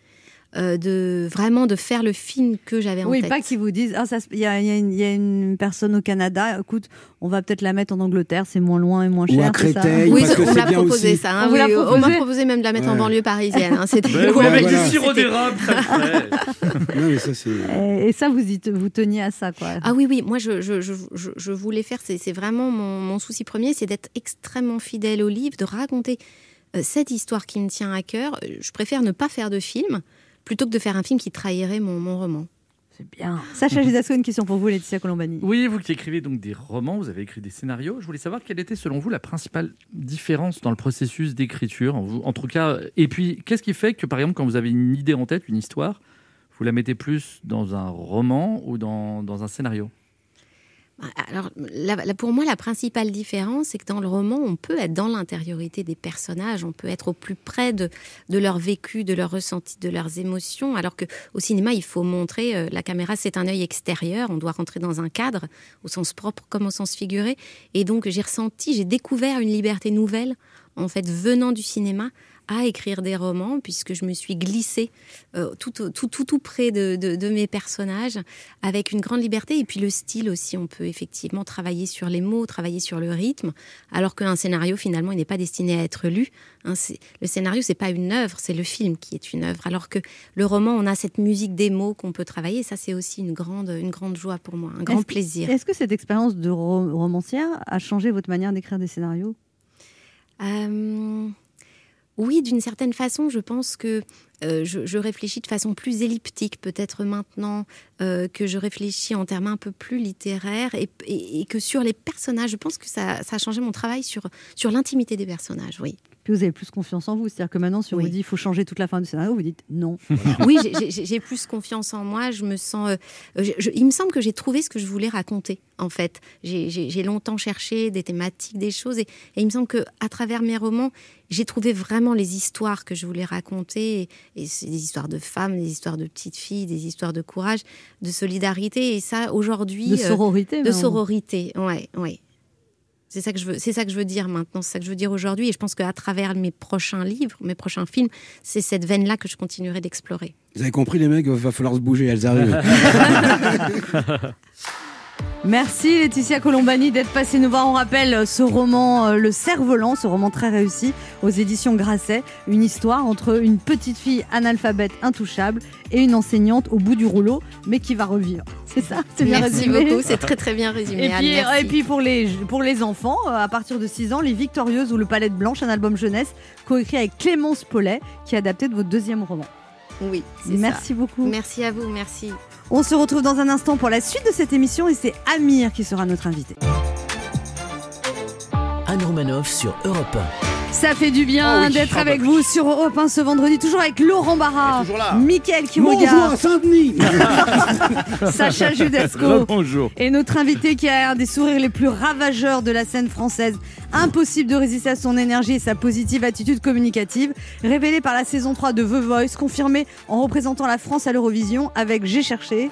Euh, de vraiment de faire le film que j'avais en Oui, tête. pas qu'ils vous disent, ah, il y, a, il y a une- il y a une personne au Canada, écoute, on va peut-être la mettre en Angleterre, c'est moins loin et moins Ou cher. à c'est ça Créteil. Oui, parce on bien proposé aussi. ça. hein, On oui, m'a proposé même de la mettre en banlieue parisienne. hein, (laughs) c'était- Ben oui, Ouais, avec voilà. du sirop d'érable. (laughs) Et, et ça, vous, y vous teniez à ça, quoi. Ah oui, oui, moi je, je, je, je- je voulais faire, c'est vraiment mon, mon souci premier, c'est d'être extrêmement fidèle au livre, de raconter euh, cette histoire qui me tient à cœur. Je préfère ne pas faire de film plutôt que de faire un film qui trahirait mon, mon roman. C'est bien. Sacha Gisasco, une question pour vous, Laetitia Colombani. Oui, vous qui écrivez donc des romans, vous avez écrit des scénarios. Je voulais savoir quelle était selon vous la principale différence dans le processus d'écriture, en, en tout cas. Et puis, qu'est-ce qui fait que, par exemple, quand vous avez une idée en tête, une histoire, vous la mettez plus dans un roman ou dans, dans un scénario? Alors, là, là, pour moi, la principale différence, c'est que dans le roman, on peut être dans l'intériorité des personnages, on peut être au plus près de, leur vécu, de leurs ressentis, de leurs émotions, alors que au cinéma, il faut montrer, euh, la caméra, c'est un œil extérieur, on doit rentrer dans un cadre, au sens propre comme au sens figuré. Et donc, j'ai ressenti, j'ai découvert une liberté nouvelle, en fait, venant du cinéma, à écrire des romans, puisque je me suis glissée euh, tout, tout, tout, tout près de, de- de mes personnages, avec une grande liberté. Et puis le style aussi, on peut effectivement travailler sur les mots, travailler sur le rythme, alors qu'un scénario, finalement, il n'est pas destiné à être lu. hein. Le scénario, c'est pas une œuvre, c'est le film qui est une œuvre. Alors que le roman, on a cette musique des mots qu'on peut travailler. Ça, c'est aussi une grande, une grande joie pour moi, un grand plaisir. Est-ce que cette expérience de ro- romancière a changé votre manière d'écrire des scénarios? Euh, oui, d'une certaine façon, je pense que euh, je, réfléchis de façon plus elliptique peut-être maintenant euh, que je réfléchis en termes un peu plus littéraires et, que sur les personnages, je pense que ça, ça a changé mon travail sur l'intimité des personnages, oui. Puis vous avez plus confiance en vous. C'est-à-dire que maintenant, si on vous dit il faut changer toute la fin du scénario, vous dites non. (laughs) Oui, j'ai- plus confiance en moi. Je me sens. euh, je- je- il me semble que j'ai trouvé ce que je voulais raconter. En fait, j'ai- longtemps cherché des thématiques, des choses, et, et il me semble que à travers mes romans, j'ai trouvé vraiment les histoires que je voulais raconter. Et, et c'est des histoires de femmes, des histoires de petites filles, des histoires de courage, de solidarité. Et ça, aujourd'hui, De sororité, de sororité. Ouais, ouais. C'est ça que je veux, c'est ça que je veux dire maintenant, c'est ça que je veux dire aujourd'hui. Et je pense qu'à travers mes prochains livres, mes prochains films, c'est cette veine-là que je continuerai d'explorer. Vous avez compris, les mecs, il va falloir se bouger, elles arrivent. (laughs) (laughs) Merci Laetitia Colombani d'être passée nous voir. On rappelle euh, ce roman euh, Le Cerf-Volant, ce roman très réussi aux éditions Grasset. Une histoire entre une petite fille analphabète intouchable et une enseignante au bout du rouleau, mais qui va revivre. (laughs) C'est ça C'est bien Merci résumé beaucoup, c'est très très bien résumé. Et puis, merci. et puis pour, les, pour les enfants, euh, à partir de 6 ans, Les Victorieuses ou Le Palette Blanche, un album jeunesse coécrit avec Clémence Paulet, qui est adapté de votre deuxième roman. Oui, c'est Merci ça. beaucoup. Merci à vous, merci. On se retrouve dans un instant pour la suite de cette émission et c'est Amir qui sera notre invité. Anne Romanoff sur Europe Ça fait du bien oui, d'être ah bah avec vous sur Europe 1 ce vendredi, toujours avec Laurent Barra, Mickaël qui Bonjour regarde, à Saint-Denis. (laughs) (laughs) Sacha Judasco Bonjour. et notre invité qui a un des sourires les plus ravageurs de la scène française. Impossible de résister à son énergie et sa positive attitude communicative, révélée par la saison 3 de The Voice, confirmée en représentant la France à l'Eurovision avec J'ai cherché.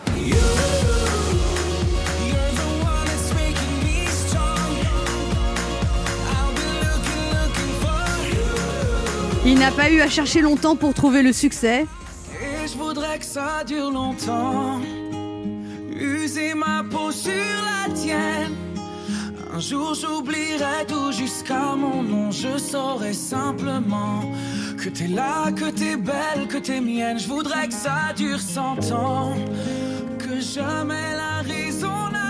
Il n'a pas eu à chercher longtemps pour trouver le succès. Et je voudrais que ça dure longtemps. User ma peau sur la tienne. Un jour j'oublierai tout jusqu'à mon nom. Je saurai simplement que t'es là, que t'es belle, que t'es mienne. Je voudrais que ça dure cent ans. Que jamais la raison n'atteigne.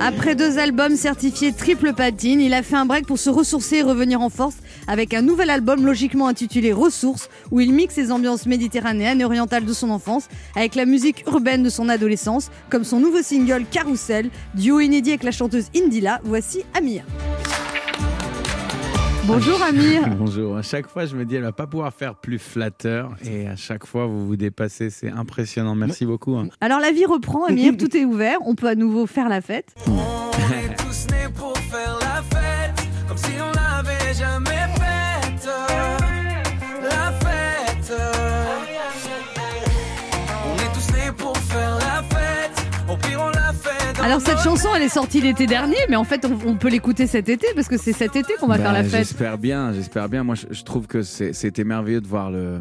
Après deux albums certifiés triple platine, il a fait un break pour se ressourcer et revenir en force avec un nouvel album logiquement intitulé Ressources, où il mixe les ambiances méditerranéennes et orientales de son enfance avec la musique urbaine de son adolescence, comme son nouveau single Carousel, duo inédit avec la chanteuse Indila. Voici Amir. Bonjour Amir. (laughs) Bonjour. À chaque fois, je me dis, elle va pas pouvoir faire plus flatteur. Et à chaque fois, vous vous dépassez. C'est impressionnant. Merci beaucoup. hein. Alors la vie reprend, Amir, (laughs) tout est ouvert, on peut à nouveau faire la fête. On est tous nés pour Alors cette chanson, elle est sortie l'été dernier, mais en fait, on, on peut l'écouter cet été parce que c'est cet été qu'on va Bah, faire la fête. J'espère bien, j'espère bien. Moi, je, je trouve que c'est- c'était merveilleux de voir le,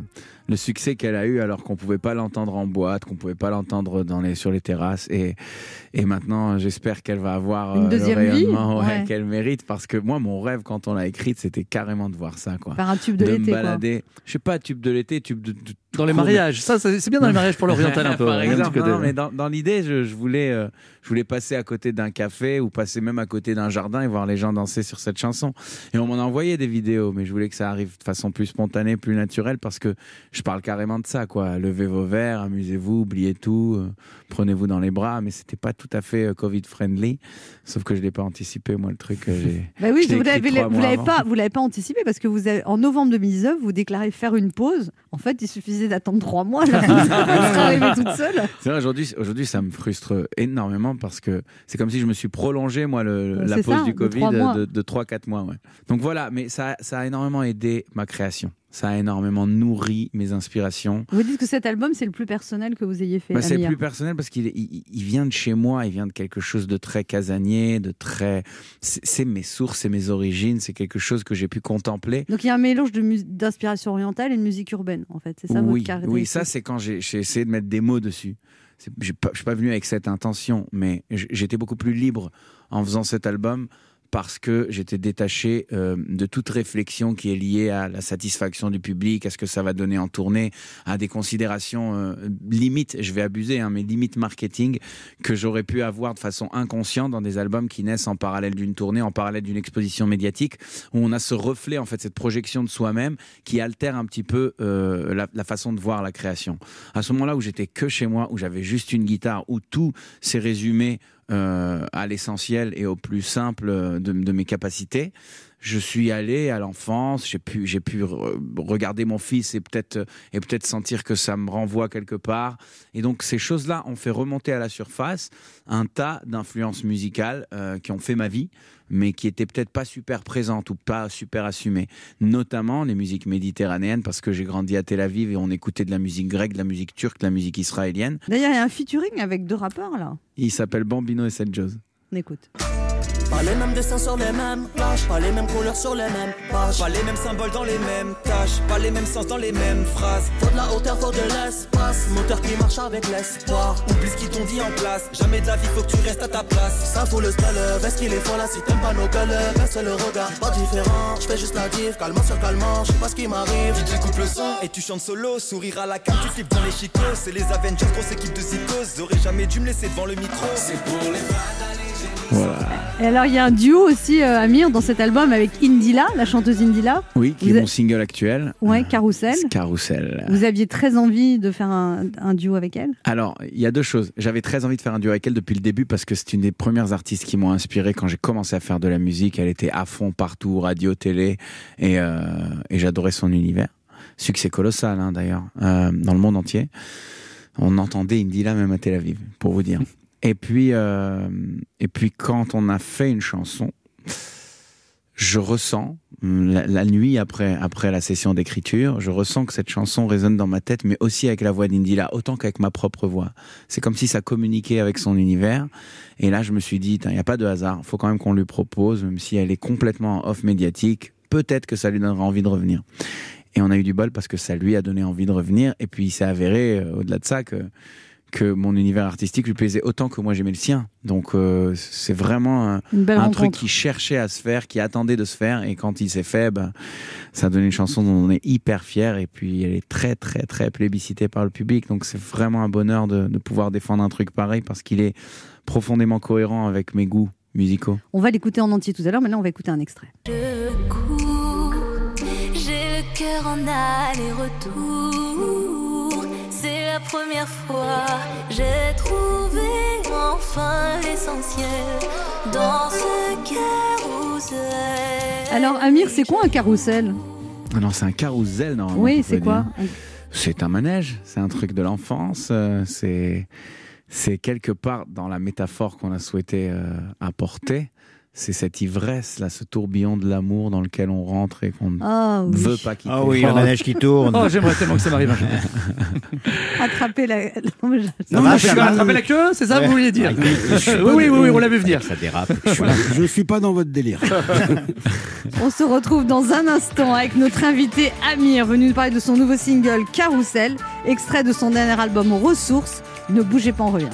le succès qu'elle a eu alors qu'on pouvait pas l'entendre en boîte, qu'on pouvait pas l'entendre dans les, sur les terrasses. Et, et maintenant, j'espère qu'elle va avoir Une euh, le deuxième vie, rayonnement ouais, ouais. qu'elle mérite. Parce que moi, mon rêve, quand on l'a écrite, c'était carrément de voir ça. Quoi. Faire un tube de l'été, me quoi. balader. Je sais pas, tube de l'été, tube de. de- Dans les mariages. Ça, c'est bien dans les mariages pour l'oriental un peu. Par exemple, côté- non, mais dans, dans l'idée, je, je voulais, euh, je voulais passer à côté d'un café ou passer même à côté d'un jardin et voir les gens danser sur cette chanson. Et on m'en a envoyé des vidéos, mais je voulais que ça arrive de façon plus spontanée, plus naturelle, parce que je parle carrément de ça, quoi. Levez vos verres, amusez-vous, oubliez tout, prenez-vous dans les bras, mais c'était pas tout à fait euh, Covid friendly. Sauf que je l'ai pas anticipé, moi, le truc. euh, j'ai- Bah oui, je vous l'avez pas, vous l'avez pas anticipé parce que vous avez, en novembre 2019, vous déclarez faire une pause. En fait, il suffisait d'attendre trois mois. La (laughs) pause arrivée toute seule. C'est vrai, aujourd'hui, aujourd'hui, ça me frustre énormément parce que c'est comme si je me suis prolongé, moi, le, la pause ça, du Covid de, de 3-4 mois. Ouais. Donc voilà, mais ça, ça a énormément aidé ma création. Ça a énormément nourri mes inspirations. Vous dites que cet album, c'est le plus personnel que vous ayez fait. Bah, c'est Amir. plus personnel parce qu'il il, il vient de chez moi, il vient de quelque chose de très casanier, de très. C'est mes sources, c'est mes origines, c'est quelque chose que j'ai pu contempler. Donc il y a un mélange d'inspiration orientale et de musique urbaine, en fait. C'est ça oui, votre caractéristique? oui, ça c'est quand j'ai essayé de mettre des mots dessus. Je suis pas venu avec cette intention, mais j'étais beaucoup plus libre en faisant cet album parce que j'étais détaché euh, de toute réflexion qui est liée à la satisfaction du public, à ce que ça va donner en tournée, à des considérations euh, limites, je vais abuser, hein, mais limites marketing que j'aurais pu avoir de façon inconsciente dans des albums qui naissent en parallèle d'une tournée, en parallèle d'une exposition médiatique, où on a ce reflet, en fait, cette projection de soi-même qui altère un petit peu euh, la, la façon de voir la création. À ce moment-là où j'étais que chez moi, où j'avais juste une guitare, où tout s'est résumé euh, à l'essentiel et au plus simple euh, de, mes capacités. Je suis allé à l'enfance, j'ai pu, regarder mon fils et peut-être et peut-être sentir que ça me renvoie quelque part. Et donc ces choses-là ont fait remonter à la surface un tas d'influences musicales euh, qui ont fait ma vie, mais qui étaient peut-être pas super présentes ou pas super assumées. Notamment les musiques méditerranéennes, parce que j'ai grandi à Tel Aviv et on écoutait de la musique grecque, de la musique turque, de la musique israélienne. D'ailleurs, il y a un featuring avec deux rappeurs là. Il s'appelle Bambino et Seth Jones. On écoute. Pas les mêmes dessins sur les mêmes plages, pas les mêmes couleurs sur les mêmes pages, pas les mêmes symboles dans les mêmes tâches, pas les mêmes sens dans les mêmes phrases. Faut de la hauteur, faut de l'espace, moteur qui marche avec l'espoir. Oublie ce qu'ils t'ont dit en classe, jamais de la vie, faut que tu restes à ta place. Ça fout le spell, est-ce qu'il est fort là si t'aimes pas nos gueules, baisse le regard, pas différent. Je fais juste la diff, calmant sur calmant, je sais pas ce qui m'arrive. DJ coupe le son et tu chantes solo, sourire à la carte, tu flippes dans les chicos. C'est les Avengers, grosse équipe de zikos. J'aurais jamais dû me laisser devant le micro. C'est pour les Et alors, il y a un duo aussi, euh, Amir, dans cet album avec Indila, la chanteuse Indila. Oui, qui Vous est mon single actuel. Ouais, Carousel. Carousel. Vous aviez très envie de faire un, un duo avec elle? Alors, il y a deux choses. J'avais très envie de faire un duo avec elle depuis le début parce que c'est une des premières artistes qui m'ont inspiré quand j'ai commencé à faire de la musique. Elle était à fond partout, radio, télé, et, euh, et j'adorais son univers. Succès colossal, hein, d'ailleurs, euh, dans le monde entier. On entendait Indila même à Tel Aviv, pour vous dire. Et puis, euh, et puis quand on a fait une chanson, je ressens la, la nuit après après la session d'écriture, je ressens que cette chanson résonne dans ma tête, mais aussi avec la voix d'Indila, autant qu'avec ma propre voix. C'est comme si ça communiquait avec son univers. Et là, je me suis dit, il n'y a pas de hasard. Il faut quand même qu'on lui propose, même si elle est complètement off médiatique, peut-être que ça lui donnera envie de revenir. Et on a eu du bol parce que ça lui a donné envie de revenir. Et puis, il s'est avéré, euh, au-delà de ça, que que mon univers artistique lui plaisait autant que moi j'aimais le sien. Donc euh, c'est vraiment un, rencontre. truc qui cherchait à se faire, qui attendait de se faire, et quand il s'est fait, ben, ça a donné une chanson dont on est hyper fier, et puis elle est très très très plébiscitée par le public. Donc c'est vraiment un bonheur de, de pouvoir défendre un truc pareil parce qu'il est profondément cohérent avec mes goûts musicaux. On va l'écouter en entier tout à l'heure, mais là, on va écouter un extrait. Je cours, j'ai le cœur en aller-retour. La première fois, j'ai trouvé enfin l'essentiel dans ce carrousel. Alors, Amir, c'est quoi un carrousel? Ah non, c'est un carrousel normalement. Oui, c'est quoi dire. C'est un manège, c'est un truc de l'enfance, euh, c'est c'est quelque part dans la métaphore qu'on a souhaité euh, apporter. C'est cette ivresse là, ce tourbillon de l'amour dans lequel on rentre et qu'on ne Ah oui. veut pas quitter. Ah oui, le manège qui tourne. (laughs) Oh, j'aimerais tellement que ça m'arrive un jour. (laughs) Attraper la. Non, mais je- Non, va, je ça vais va. attraper la queue, c'est ça que vous vouliez dire Ah, Oui, oui, oui, oui, on l'a vu venir. Ça dérape. Je suis pas dans votre délire. (laughs) On se retrouve dans un instant avec notre invité Amir, venu nous parler de son nouveau single Carousel, extrait de son dernier album Ressources. Ne bougez pas, on revient.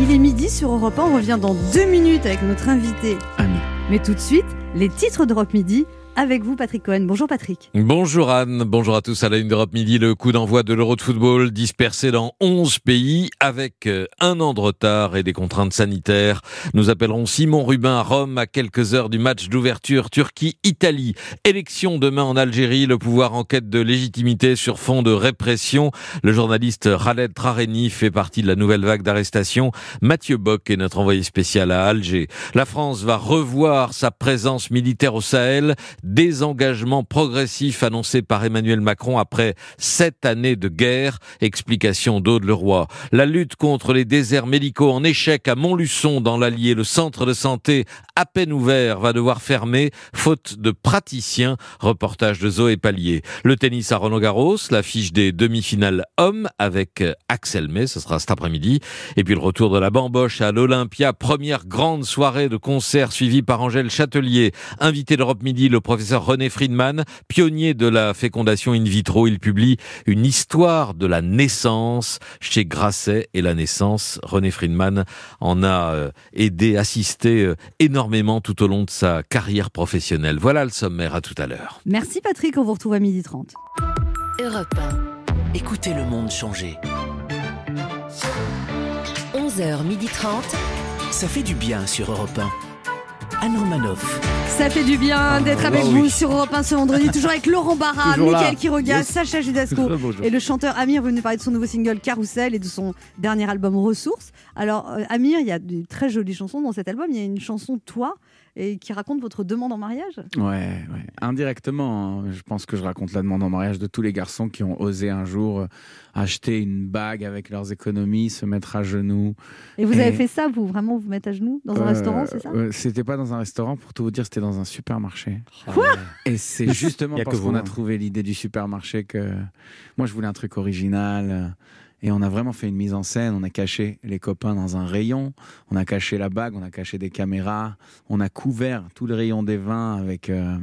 Il est midi sur Europe 1, on revient dans deux minutes avec notre invité. Ami. Mais tout de suite, les titres d'Europe Midi avec vous, Patrick Cohen. Bonjour Patrick. Bonjour Anne, bonjour à tous à la une d'Europe Midi, le coup d'envoi de l'Euro de football dispersé dans 11 pays avec euh, un an de retard et des contraintes sanitaires. Nous appellerons Simon Rubin à Rome à quelques heures du match d'ouverture Turquie-Italie. Élection demain en Algérie, le pouvoir en quête de légitimité sur fond de répression. Le journaliste Khaled Trareni fait partie de la nouvelle vague d'arrestations. Mathieu Bock est notre envoyé spécial à Alger. La France va revoir sa présence militaire au Sahel désengagement progressif annoncé par Emmanuel Macron après sept années de guerre. Explication d'Aude Leroy. La lutte contre les déserts médicaux en échec à Montluçon dans l'Allier. Le centre de santé à peine ouvert va devoir fermer faute de praticiens. Reportage de Zoé Pallier. Le tennis à Roland Garros, l'affiche des demi-finales hommes avec Axel May, ce sera cet après-midi. Et puis le retour de la bamboche à l'Olympia, première grande soirée de concert suivie par Angèle Châtelier, invité d'Europe Midi, le professeur René Friedman, pionnier de la fécondation in vitro. Il publie une histoire de la naissance chez Grasset et la naissance. René Friedman en a euh, aidé, assisté euh, énormément tout au long de sa carrière professionnelle. Voilà le sommaire. À tout à l'heure. Merci Patrick, on vous retrouve à 12h30. Europe 1. Écoutez le monde changer. 11h30. Ça fait du bien sur Europe 1. Anne Romanoff. Ça fait du bien d'être avec oh vous oui. sur Europe 1 ce vendredi, toujours avec Laurent Barra. (laughs) Mickaël Quiroga, Yes. Sacha Judasco (laughs) et le chanteur Amir venu parler de son nouveau single Carousel et de son dernier album Ressources. Alors euh, Amir, il y a de très jolies chansons dans cet album, il y a une chanson Toi et qui raconte votre demande en mariage? Ouais, ouais. Indirectement, hein, je pense que je raconte la demande en mariage de tous les garçons qui ont osé un jour euh, acheter une bague avec leurs économies, se mettre à genoux. Et vous avez fait ça, vous vraiment vous mettre à genoux dans un Euh, restaurant, c'est ça? euh, C'était pas dans un restaurant, pour tout vous dire, c'était dans un supermarché. Quoi? Et c'est (laughs) justement parce qu'on a hein. trouvé l'idée du supermarché que moi je voulais un truc original. Euh, Et on a vraiment fait une mise en scène. On a caché les copains dans un rayon. On a caché la bague. On a caché des caméras. On a couvert tout le rayon des vins avec. euh,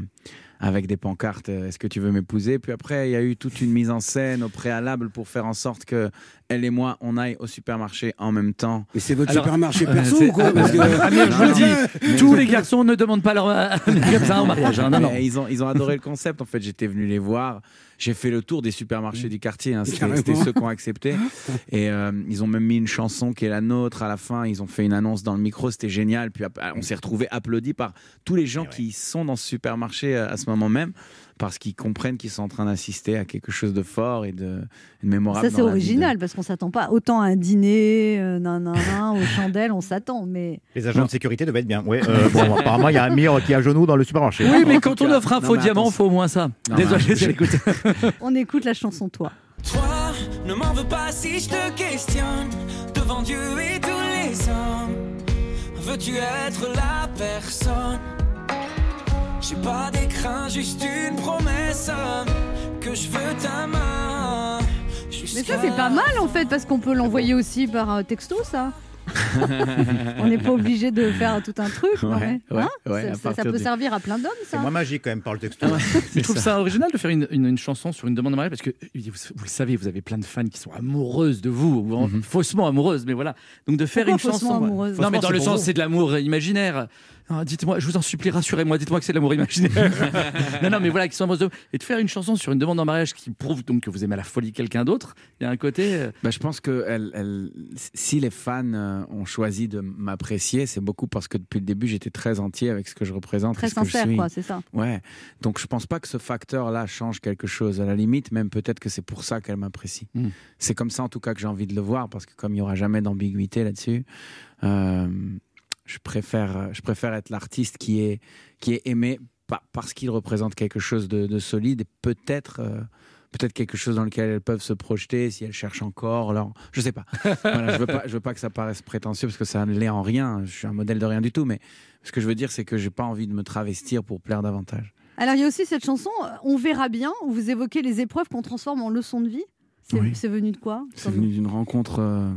avec des pancartes, euh, est-ce que tu veux m'épouser? Puis après, il y a eu toute une mise en scène au préalable pour faire en sorte que elle et moi, on aille au supermarché en même temps. Et c'est votre Alors, supermarché (laughs) euh, perso ou quoi? Parce que- Amir, je vous le Non, dis, mais- tous mais- les garçons ne demandent pas leur euh, (laughs) comme ça au mariage. hein. Non, non. Mais Ils, ont, ils ont adoré le concept. En fait, j'étais venu les voir. J'ai fait le tour des supermarchés du quartier. hein. C'était ceux qui ont accepté. (laughs) Et euh, ils ont même mis une chanson qui est la nôtre à la fin. Ils ont fait une annonce dans le micro. C'était génial. Puis ap- on s'est retrouvé applaudis par tous les gens qui sont dans ce supermarché euh, à ce moment même parce qu'ils comprennent qu'ils sont en train d'assister à quelque chose de fort et de, de mémorable. Ça c'est de- original parce qu'on s'attend pas autant à un dîner, euh, nan, nan, nan, (laughs) aux chandelles, on s'attend, mais Les agents de sécurité devaient être bien. Ouais, euh, bon, (laughs) apparemment, il y a un mire qui est à genoux dans le supermarché. Oui, mais quand on offre un faux diamant, attends. faut au moins ça. Non, Désolé, j'ai écouté. on écoute la chanson Toi. Toi, ne m'en veux pas si je te questionne devant Dieu et tous les hommes. Veux-tu être la personne J'ai pas d'écran, juste une promesse que je veux ta main. Mais ça c'est pas mal en fait parce qu'on peut l'envoyer aussi par euh, texto ça. (laughs) on n'est pas obligé de faire tout un truc. Ouais, mais, ouais, hein ouais, ça, peut du- servir à plein d'hommes C'est ça. moins magique quand même par le texte. Je trouve ça original de faire une, une- une chanson sur une demande de mariage? Parce que vous, vous le savez, vous avez plein de fans qui sont amoureuses de vous, ou en- faussement amoureuses, mais voilà. Donc de faire Pourquoi une chanson. Non, mais dans le sens, c'est de l'amour imaginaire. Ah, dites-moi, je vous en supplie, rassurez-moi, dites-moi que c'est de l'amour imaginaire. (laughs) non, non, mais voilà, qui sont vous. Et de faire une chanson sur une demande en mariage qui prouve donc que vous aimez à la folie quelqu'un d'autre, il y a un côté. euh, Bah, je pense que elle, elle- si les fans euh, ont choisi de m'apprécier, c'est beaucoup parce que depuis le début, j'étais très entier avec ce que je représente. et Très ce que je sincère suis. quoi, c'est ça. Ouais. Donc je pense pas que ce facteur-là change quelque chose. À la limite, même peut-être que c'est pour ça qu'elle m'apprécie. Mm. C'est comme ça en tout cas que j'ai envie de le voir parce que comme il y aura jamais d'ambiguïté là-dessus, euh, je préfère, je préfère être l'artiste qui est qui est aimé pa- parce qu'il représente quelque chose de, de solide et peut-être. euh, Peut-être quelque chose dans lequel elles peuvent se projeter si elles cherchent encore. Alors, je sais pas. (laughs) Voilà, je veux pas. Je veux pas que ça paraisse prétentieux parce que ça ne l'est en rien. Je suis un modèle de rien du tout. Mais ce que je veux dire, c'est que j'ai pas envie de me travestir pour plaire davantage. Alors il y a aussi cette chanson euh, On verra bien où vous évoquez les épreuves qu'on transforme en leçons de vie. C'est Oui. venu de quoi C'est venu d'une rencontre euh,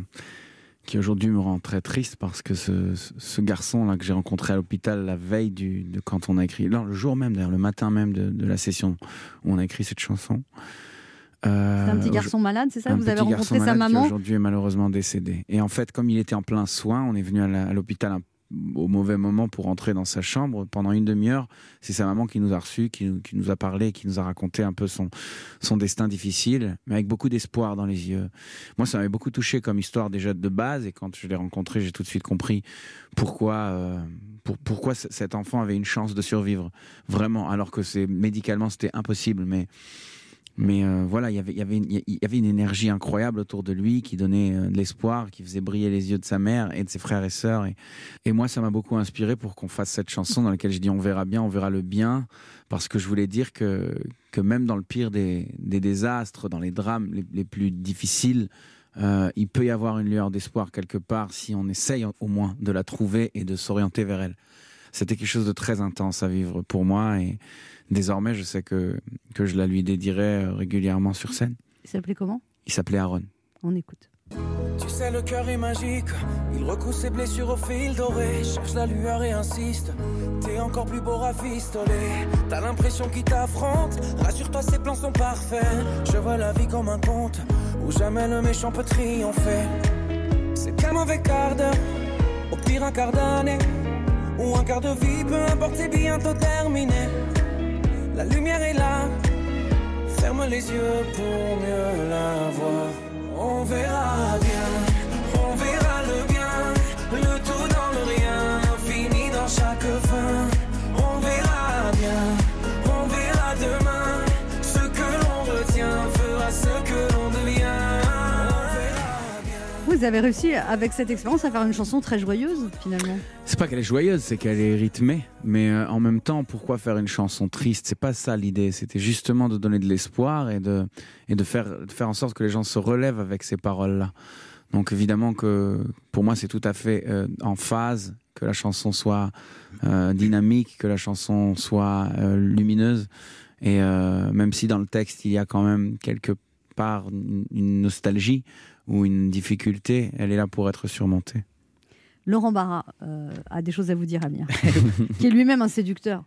qui aujourd'hui me rend très triste parce que ce, garçon-là que j'ai rencontré à l'hôpital la veille du, de quand on a écrit, non, le jour même d'ailleurs, le matin même de, de la session où on a écrit cette chanson. euh, C'est un petit garçon malade, c'est ça Vous avez rencontré sa maman aujourd'hui est malheureusement décédé. Et en fait, comme il était en plein soin, on est venu à l'hôpital un- au mauvais moment pour entrer dans sa chambre. Pendant une demi-heure, c'est sa maman qui nous a reçus, qui, nous- a parlé, qui nous a raconté un peu son, son destin difficile, mais avec beaucoup d'espoir dans les yeux. Moi, ça m'avait beaucoup touché comme histoire déjà de base, et quand je l'ai rencontré, j'ai tout de suite compris pourquoi, euh, pour- pourquoi cet enfant avait une chance de survivre, vraiment, alors que médicalement c'était impossible, mais mais euh, voilà, il y avait- une- y avait une énergie incroyable autour de lui qui donnait euh, de l'espoir, qui faisait briller les yeux de sa mère et de ses frères et sœurs. Et, et moi, ça m'a beaucoup inspiré pour qu'on fasse cette chanson dans laquelle je dis on verra bien, on verra le bien, parce que je voulais dire que, que même dans le pire des, des désastres, dans les drames les, les plus difficiles, euh, il peut y avoir une lueur d'espoir quelque part si on essaye au moins de la trouver et de s'orienter vers elle. C'était quelque chose de très intense à vivre pour moi et désormais je sais que, que je la lui dédierai euh, régulièrement sur scène. Il s'appelait comment? Il s'appelait Aaron. On écoute. Tu sais, le cœur est magique. Il recousse ses blessures au fil doré. Cherche la lueur et insiste. T'es encore plus beau rafistolé. T'as l'impression qu'il t'affronte. Rassure-toi, ses plans sont parfaits. Je vois la vie comme un conte où jamais le méchant peut triompher. C'est qu'un mauvais quart d'heure, au pire un quart d'année. Ou un quart de vie, peu importe, c'est bientôt terminé. La lumière est là. Ferme les yeux pour mieux la voir. On verra bien, on verra le bien, le tout dans le rien, fini dans chaque fin. Vous avez réussi avec cette expérience à faire une chanson très joyeuse finalement. C'est pas qu'elle est joyeuse, c'est qu'elle est rythmée. Mais euh, en même temps, pourquoi faire une chanson triste? C'est pas ça l'idée. C'était justement de donner de l'espoir et de, faire, en sorte que les gens se relèvent avec ces paroles-là. Donc évidemment que pour moi, c'est tout à fait euh, en phase que la chanson soit euh, dynamique, que la chanson soit lumineuse. Et même si dans le texte, il y a quand même quelque part une nostalgie ou une difficulté, elle est là pour être surmontée. Laurent Barra euh, a des choses à vous dire, Amir, (laughs) qui est lui-même un séducteur.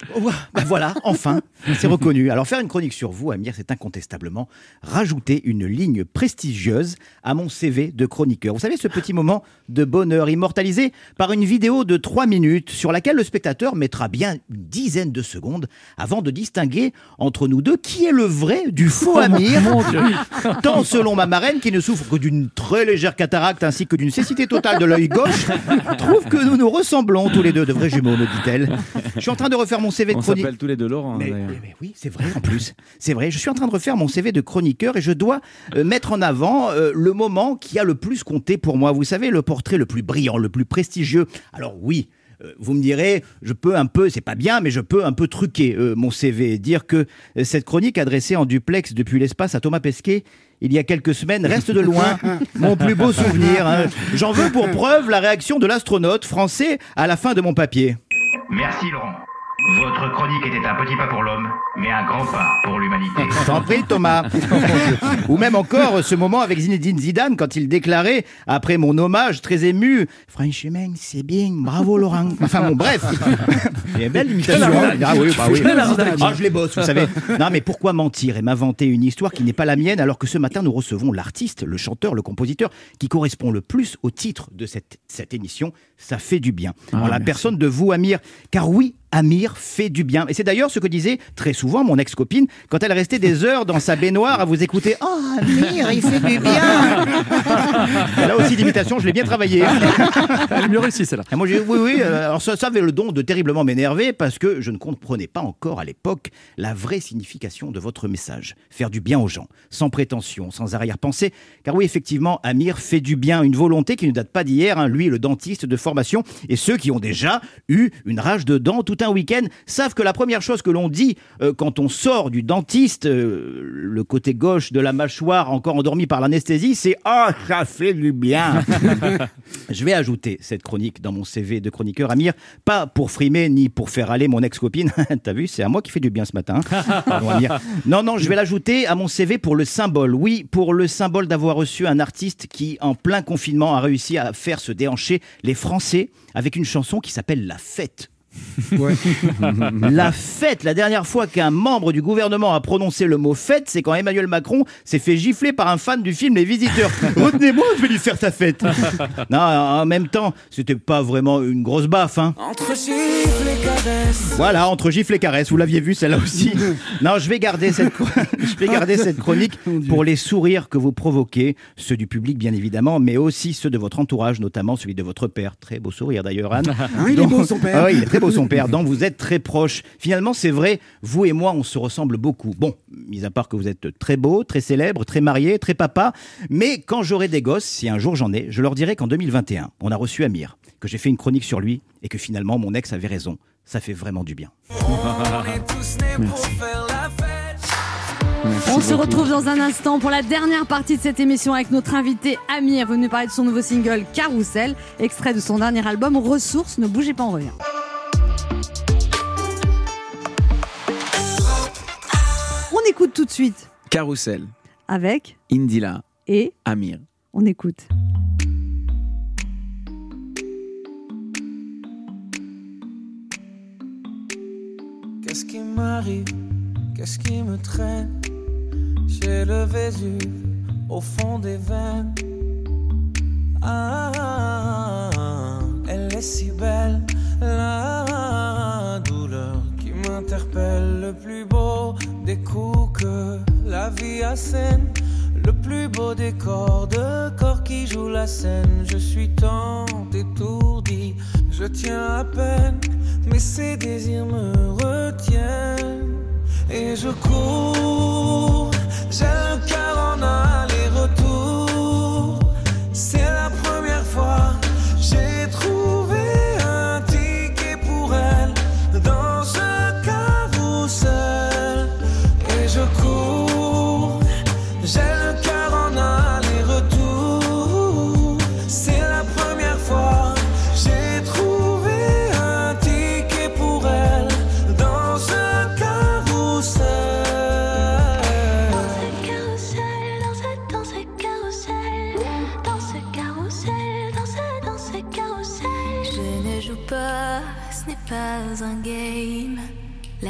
Ben voilà, enfin, c'est reconnu. Alors faire une chronique sur vous, Amir, c'est incontestablement rajouter une ligne prestigieuse à mon CV de chroniqueur. Vous savez, ce petit moment de bonheur immortalisé par une vidéo de 3 minutes sur laquelle le spectateur mettra bien une dizaine de secondes avant de distinguer entre nous deux qui est le vrai du faux Amir. mon Dieu. (laughs) Tant selon ma marraine qui ne souffre que d'une très légère cataracte ainsi que d'une cécité totale de l'œil gauche, trouve que nous nous ressemblons tous les deux, de vrais jumeaux, me dit-elle. Je suis en train de refaire mon CV de On chronique. s'appelle tous les deux Laurent. Mais- d'ailleurs. mais oui, c'est vrai en plus. C'est vrai, je suis en train de refaire mon CV de chroniqueur et je dois euh, mettre en avant euh, le moment qui a le plus compté pour moi. Vous savez, le portrait le plus brillant, le plus prestigieux. Alors oui. euh, Vous me direz, je peux un peu, c'est pas bien, mais je peux un peu truquer euh, mon CV dire que cette chronique adressée en duplex depuis l'espace à Thomas Pesquet il y a quelques semaines reste de loin (laughs) mon plus beau souvenir. hein. J'en veux pour preuve la réaction de l'astronaute français à la fin de mon papier. Merci Laurent. Votre chronique était un petit pas pour l'homme, mais un grand pas pour l'humanité. (laughs) T'en prie, Thomas. (laughs) Ou même encore ce moment avec Zinedine Zidane quand il déclarait, après mon hommage très ému, Franchement, c'est bien, bravo Laurent. Enfin bon, bref. (laughs) C'est belle l'imitation. hein. Ah oui, bah oui. Ah, je les bosse, vous savez. Non, mais pourquoi mentir et m'inventer une histoire qui n'est pas la mienne alors que ce matin nous recevons l'artiste, le chanteur, le compositeur qui correspond le plus au titre de cette, cette émission Ça fait du bien. Ah, en la merci. personne de vous, Amir. Car oui, Amir fait du bien. Et c'est d'ailleurs ce que disait très souvent mon ex-copine quand elle restait des heures dans sa baignoire à vous écouter. Oh, Amir, il fait du bien. (laughs) Là aussi, l'imitation, je l'ai bien travaillé. Elle est mieux réussie, celle-là. Moi, j'ai oui, oui. euh, Alors, ça, ça avait le don de terriblement m'énerver parce que je ne comprenais pas encore à l'époque la vraie signification de votre message. Faire du bien aux gens, sans prétention, sans arrière-pensée. Car oui, effectivement, Amir fait du bien, une volonté qui ne date pas d'hier. hein. Lui, le dentiste de formation, et ceux qui ont déjà eu une rage de dents tout un week-end savent que la première chose que l'on dit euh, quand on sort du dentiste, euh, le côté gauche de la mâchoire encore endormi par l'anesthésie, c'est ah ça fait du bien. (laughs) Je vais ajouter cette chronique dans mon CV de chroniqueur Amir, pas pour frimer ni pour faire aller mon ex-copine. (laughs) T'as vu, c'est à moi qui fait du bien ce matin. (laughs) Pardon, Amir. Non, non, je vais l'ajouter à mon CV pour le symbole. Oui, pour le symbole d'avoir reçu un artiste qui, en plein confinement, a réussi à faire se déhancher les Français avec une chanson qui s'appelle La Fête. (laughs) La fête, la dernière fois qu'un membre du gouvernement a prononcé le mot fête, c'est quand Emmanuel Macron s'est fait gifler par un fan du film Les Visiteurs. (laughs) Retenez-moi, je vais lui faire sa fête. Non, en même temps, c'était pas vraiment une grosse baffe, hein. Entre. Voilà, entre gifle et caresse, vous l'aviez vu celle-là aussi. (laughs) Non, je vais garder cette, je vais garder (laughs) cette chronique pour les sourires que vous provoquez, ceux du public bien évidemment, mais aussi ceux de votre entourage, notamment celui de votre père. Très beau sourire d'ailleurs, Anne. Ah, il est beau, son père. Ah oui, il est très beau son père, dont vous êtes très proche. Finalement, c'est vrai, vous et moi, on se ressemble beaucoup. Bon, mis à part que vous êtes très beau, très célèbre, très marié, très papa, mais quand j'aurai des gosses, si un jour j'en ai, je leur dirai qu'en 2021, on a reçu Amir, que j'ai fait une chronique sur lui et que finalement mon ex avait raison. Ça fait vraiment du bien. On se retrouve dans un instant pour la dernière partie de cette émission avec notre invité Amir, venu parler de son nouveau single Carousel, extrait de son dernier album Ressources. Ne bougez pas, on revient. On écoute tout de suite Carousel, avec Indila, et Amir. On écoute. M'arrive Qu'est-ce qui me traîne? J'ai le Vésuve au fond des veines. Ah, elle est si belle, la douleur qui m'interpelle. Le plus beau des coups que la vie assène. Le plus beau des corps de corps qui joue la scène. Je suis tant étourdi, je tiens à peine, mais ces désirs me retiennent. Et je cours, j'ai le cœur en aller-retour. C'est la première fois, j'ai trouvé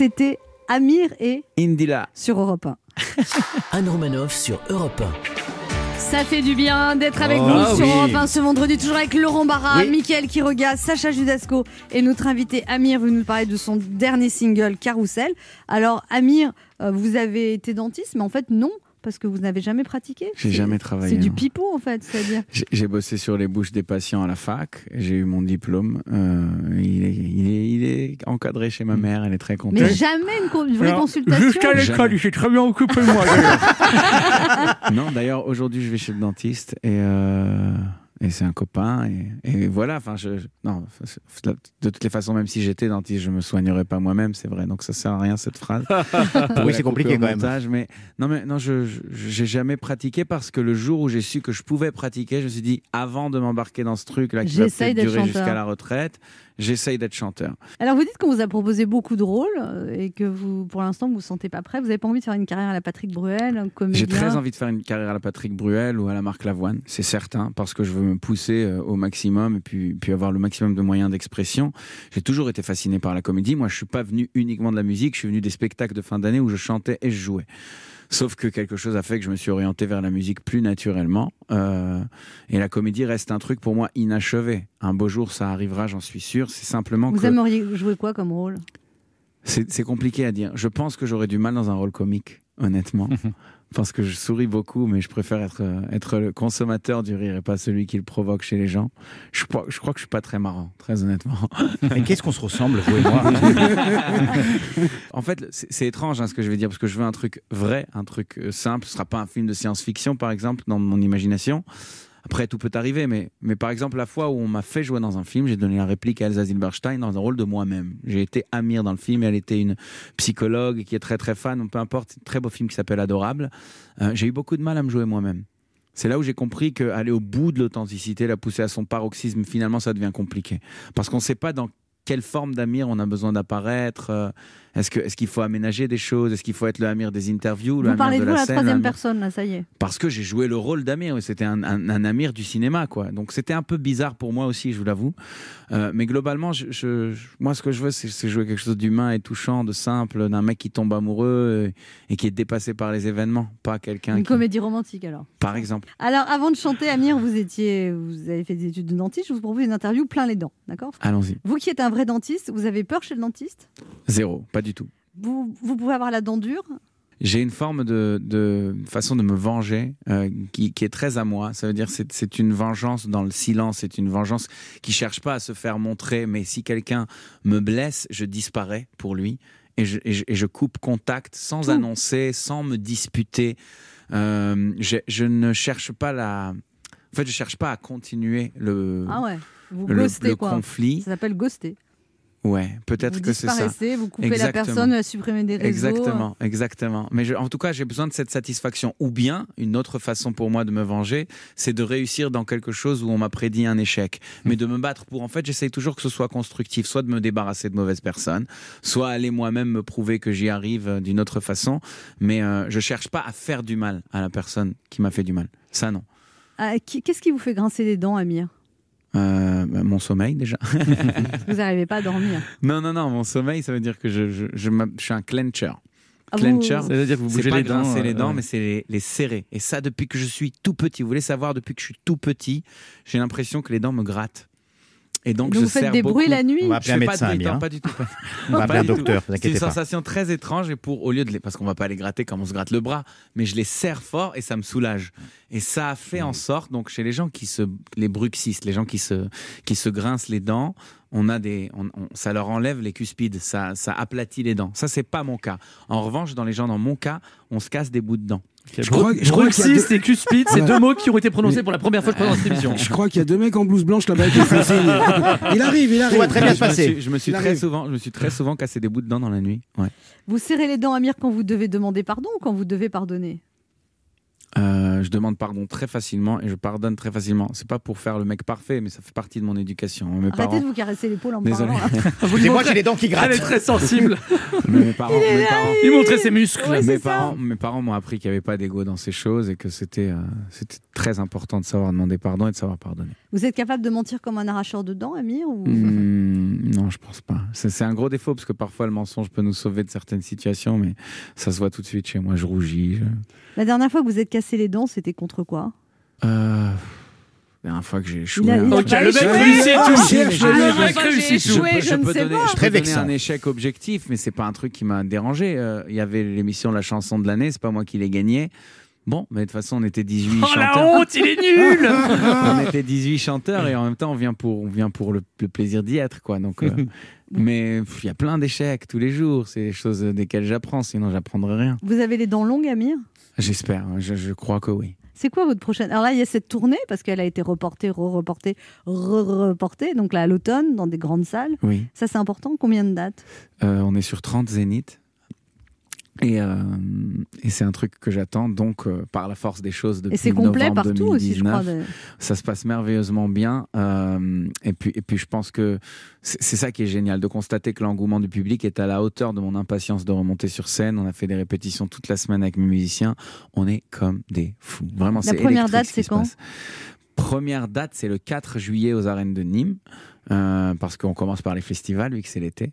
C'était Amir et Indila. sur Europe 1. (laughs) Anne Romanoff sur Europe Ça fait du bien d'être avec Oh, vous ah sur oui. Europe 1 ce vendredi, toujours avec Laurent Barra, Oui. Mickaël Quiroga, Sacha Judasco et notre invité Amir veut nous parler de son dernier single Carousel. Alors Amir, euh, vous avez été dentiste, mais en fait non, parce que vous n'avez jamais pratiqué. J'ai jamais travaillé, C'est du pipeau en fait, c'est-à-dire. J'ai- J'ai bossé sur les bouches des patients à la fac. J'ai eu mon diplôme. Euh, il, est, il, est, il est encadré chez ma mère. Elle est très contente. Mais jamais une, co- une vraie Alors, consultation. jusqu'à l'école, il s'est très bien occupé moi. (laughs) non, d'ailleurs, aujourd'hui, je vais chez le dentiste et, euh, et c'est un copain. Et, et voilà, enfin, je, je- non, de toutes les façons, même si j'étais dentiste, je me soignerais pas moi-même, c'est vrai. Donc ça sert à rien cette phrase. (laughs) Oui, c'est compliqué quand même. mais non, mais non, je j'ai jamais pratiqué parce que le jour où j'ai su que je pouvais pratiquer, je me suis dit, avant de m'embarquer dans ce truc-là qui va durer jusqu'à la retraite, j'essaye d'être chanteur. Alors vous dites qu'on vous a proposé beaucoup de rôles euh, et que vous, pour l'instant, vous vous sentez pas prêt. Vous n'avez pas envie de faire une carrière à la Patrick Bruel, un comédien. J'ai très envie de faire une carrière à la Patrick Bruel ou à la Marc Lavoine, c'est certain, parce que je veux me pousser euh, au maximum et puis, puis avoir le maximum de moyens d'expression. J'ai toujours été fasciné par la comédie. Moi, je suis pas venu uniquement de la musique, je suis venu des spectacles de fin d'année où je chantais et je jouais. Sauf que quelque chose a fait que je me suis orienté vers la musique plus naturellement. Euh, et la comédie reste un truc pour moi inachevé. Un beau jour, ça arrivera, j'en suis sûr. C'est simplement Vous que aimeriez jouer quoi comme rôle? C'est c'est compliqué à dire. Je pense que j'aurais du mal dans un rôle comique. honnêtement. (laughs) Parce que je souris beaucoup, mais je préfère être, euh, être le consommateur du rire et pas celui qui le provoque chez les gens. Je crois, je crois que je suis pas très marrant, très honnêtement. (laughs) Mais qu'est-ce qu'on se ressemble, vous et moi (laughs) En fait, c'est étrange hein, ce que je vais dire, parce que je veux un truc vrai, un truc euh, simple. Ce sera pas un film de science-fiction, par exemple, dans mon imagination. Après, tout peut arriver, mais, mais par exemple, la fois où on m'a fait jouer dans un film, j'ai donné la réplique à Elsa Zilberstein dans un rôle de moi-même. J'ai été Amir dans le film, et elle était une psychologue qui est très très fan, peu importe, très beau film qui s'appelle Adorable. Euh, j'ai eu beaucoup de mal à me jouer moi-même. C'est là où j'ai compris qu'aller au bout de l'authenticité, la pousser à son paroxysme, finalement, ça devient compliqué. Parce qu'on ne sait pas dans quelle forme d'Amir on a besoin d'apparaître. euh, Est-ce que- est-ce qu'il faut aménager des choses? Est-ce qu'il faut être le Amir des interviews, le Vous Amir parlez de vous la la scène, troisième personne, là, ça y est. parce que j'ai joué le rôle d'Amir, c'était un, un- un Amir du cinéma, quoi. Donc c'était un peu bizarre pour moi aussi, je vous l'avoue. Euh, mais globalement, je, je- je- moi, ce que je veux, c'est c'est jouer quelque chose d'humain et touchant, de simple, d'un mec qui tombe amoureux et, et qui est dépassé par les événements, pas quelqu'un Une qui, comédie romantique, alors. par exemple. Alors, avant de chanter, Amir, vous étiez, vous avez fait des études de dentiste. Je vous propose une interview plein les dents, d'accord? Allons-y. Vous qui êtes un vrai dentiste, vous avez peur chez le dentiste? Zéro, pas du tout. vous, vous pouvez avoir la dent dure J'ai une forme de, de façon de me venger euh, qui, qui est très à moi. Ça veut dire c'est c'est une vengeance dans le silence. C'est une vengeance qui cherche pas à se faire montrer. Mais si quelqu'un me blesse, je disparais pour lui et je, et je, et je coupe contact sans Tout. annoncer, sans me disputer. Euh, je, je ne cherche pas la. En fait, je cherche pas à continuer le, Ah ouais, vous le, ghostez le quoi. conflit. Ça s'appelle ghoster. Ouais, peut-être Vous que c'est ça. disparaissez, vous coupez la Exactement. personne, à supprimer des réseaux. Exactement, exactement. Mais je- en tout cas, j'ai besoin de cette satisfaction. Ou bien, une autre façon pour moi de me venger, c'est de réussir dans quelque chose où on m'a prédit un échec. Mais de me battre pour, en fait, j'essaye toujours que ce soit constructif, soit de me débarrasser de mauvaises personnes, soit aller moi-même me prouver que j'y arrive euh, d'une autre façon. Mais euh, je cherche pas à faire du mal à la personne qui m'a fait du mal. Ça, non. Ah, Qu'est-ce qui vous fait grincer les dents, Amir? Euh, bah, mon sommeil, déjà. (laughs) Vous n'arrivez pas à dormir. Non, non, non, mon sommeil, ça veut dire que je, je, je, suis un clencher. Ah, vous- Clencher, Ça veut dire que vous c'est bougez pas les dents, grincer les dents, ouais. mais c'est les, les serrer. Et ça, depuis que je suis tout petit. Vous voulez savoir, depuis que je suis tout petit, j'ai l'impression que les dents me grattent. Et donc, Donc je vous faites des bruits la nuit On va Je appeler un fais pas médecin, de Amir. non, pas du tout. pas- (laughs) On va appeler un docteur, C'est une pas. sensation très étrange et pour au lieu de les parce qu'on va pas les gratter comme on se gratte le bras, mais je les serre fort et ça me soulage. Et ça a fait en sorte donc chez les gens qui se les bruxistes, les gens qui se qui se grincent les dents, on a des on- on- ça leur enlève les cuspides, ça ça aplatit les dents. Ça c'est pas mon cas. En revanche, dans les gens dans mon cas, on se casse des bouts de dents. Je crois- je crois et cuspide, c'est deux mots qui ont été prononcés pour la première fois pendant cette émission. Je crois qu'il y a deux mecs en blouse blanche là-bas. (laughs) Il arrive, il arrive. Tout va très bien se Je me passer. suis, je me suis très souvent, je me suis très souvent cassé des bouts de dents dans la nuit. Ouais. Vous serrez les dents, Amir, quand vous devez demander pardon ou quand vous devez pardonner? Euh, je demande pardon très facilement et je pardonne très facilement. C'est pas pour faire le mec parfait, mais ça fait partie de mon éducation. Mes Arrêtez parents, de vous caresser l'épaule en me Désolé. parlant. (laughs) là. Excusez-moi, j'ai les dents qui Elle est grattent. très sensible. mes (laughs) parents, mes parents, Il montrait ses muscles. Ouais, mes parents, mes parents m'ont appris qu'il n'y avait pas d'ego dans ces choses et que c'était, euh, c'était très important de savoir demander pardon et de savoir pardonner. Vous êtes capable de mentir comme un arracheur de dents, Amir ou... Hmm, non, je pense pas. C'est, c'est un gros défaut parce que parfois le mensonge peut nous sauver de certaines situations, mais ça se voit tout de suite chez moi. Je rougis. je- La dernière fois que vous êtes cassé les dents, c'était contre quoi? Euh, la dernière fois que j'ai échoué. Un- le mec échoué. réussit Ah, tout. Ah, le mec. réussit tout. échoué, je peux donner, je peux donner un échec objectif, mais c'est pas un truc qui m'a dérangé. Euh, Il y avait l'émission La chanson de l'année, c'est pas moi qui l'ai gagné. Bon, mais de toute façon, on était 18 Oh chanteurs. la honte, il est nul (laughs) on était 18 chanteurs et en même temps, on vient pour, on vient pour le, le plaisir d'y être, quoi. Donc, euh, (laughs) mais il y a plein d'échecs tous les jours. C'est des choses desquelles j'apprends, sinon j'apprendrai rien. Vous avez les dents longues, Amir? J'espère, je, je crois que oui. C'est quoi votre prochaine Alors là, il y a cette tournée parce qu'elle a été reportée, re-reportée, re-reportée. Donc là, à l'automne, dans des grandes salles. Oui. Ça, c'est important. Combien de dates? Euh, on est sur 30 zéniths. Et, euh, et c'est un truc que j'attends, donc euh, par la force des choses depuis Et c'est complet novembre partout aussi, je 2019. crois. de- Ça se passe merveilleusement bien. euh, et, puis, et puis je pense que c'est ça qui est génial, de constater que l'engouement du public est à la hauteur de mon impatience de remonter sur scène. On a fait des répétitions toute la semaine avec mes musiciens. On est comme des fous. Vraiment, La c'est première électrique date, c'est quand. Première date, c'est le 4 juillet aux arènes de Nîmes, euh, parce qu'on commence par les festivals, vu que c'est l'été.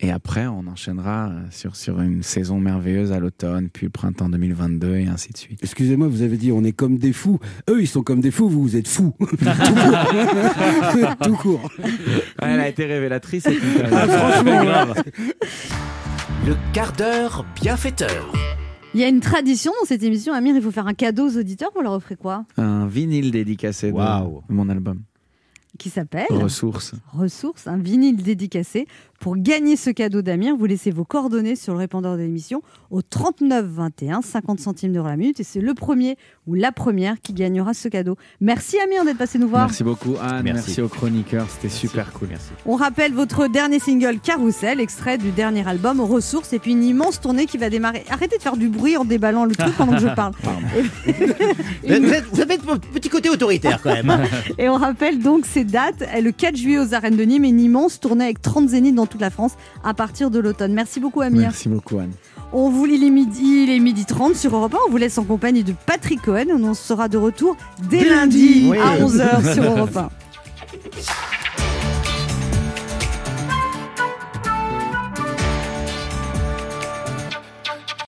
Et après, on enchaînera euh, sur, sur une saison merveilleuse à l'automne, puis le printemps 2022, et ainsi de suite. Excusez-moi, vous avez dit on est comme des fous. Eux, ils sont comme des fous, vous, vous êtes fous. (laughs) Tout court. Tout court. Elle a été révélatrice. cette. (laughs) Ah, franchement, Le quart d'heure bienfaiteur. Il y a une tradition dans cette émission, Amir, il faut faire un cadeau aux auditeurs. Vous leur offrez quoi? Un vinyle dédicacé Waouh. de mon album. Qui s'appelle Ressources. Ressources, un vinyle dédicacé. Pour gagner ce cadeau d'Amir, vous laissez vos coordonnées sur le répondeur de l'émission au 39 21, 50 centimes d'euros la minute. Et c'est le premier ou la première qui gagnera ce cadeau. Merci Amir d'être passé nous voir. Merci beaucoup Anne, merci, Merci. aux chroniqueurs, c'était super cool. On rappelle votre dernier single Carousel, extrait du dernier album Ressources, et puis une immense tournée qui va démarrer. Arrêtez de faire du bruit en déballant le truc pendant que je parle. (laughs) Vous êtes- vous avez un petit côté autoritaire quand même. Et on rappelle donc ces dates. Le 4 juillet aux arènes de Nîmes, une immense tournée avec 30 zéniths dans toute la France à partir de l'automne. Merci beaucoup Amir. Merci beaucoup Anne. On vous lit les midi, les midi 30 sur Europe 1. On vous laisse en compagnie de Patrick Cohen. On sera de retour dès, Dès lundi, lundi. à Oui. 11h sur (laughs) Europe 1.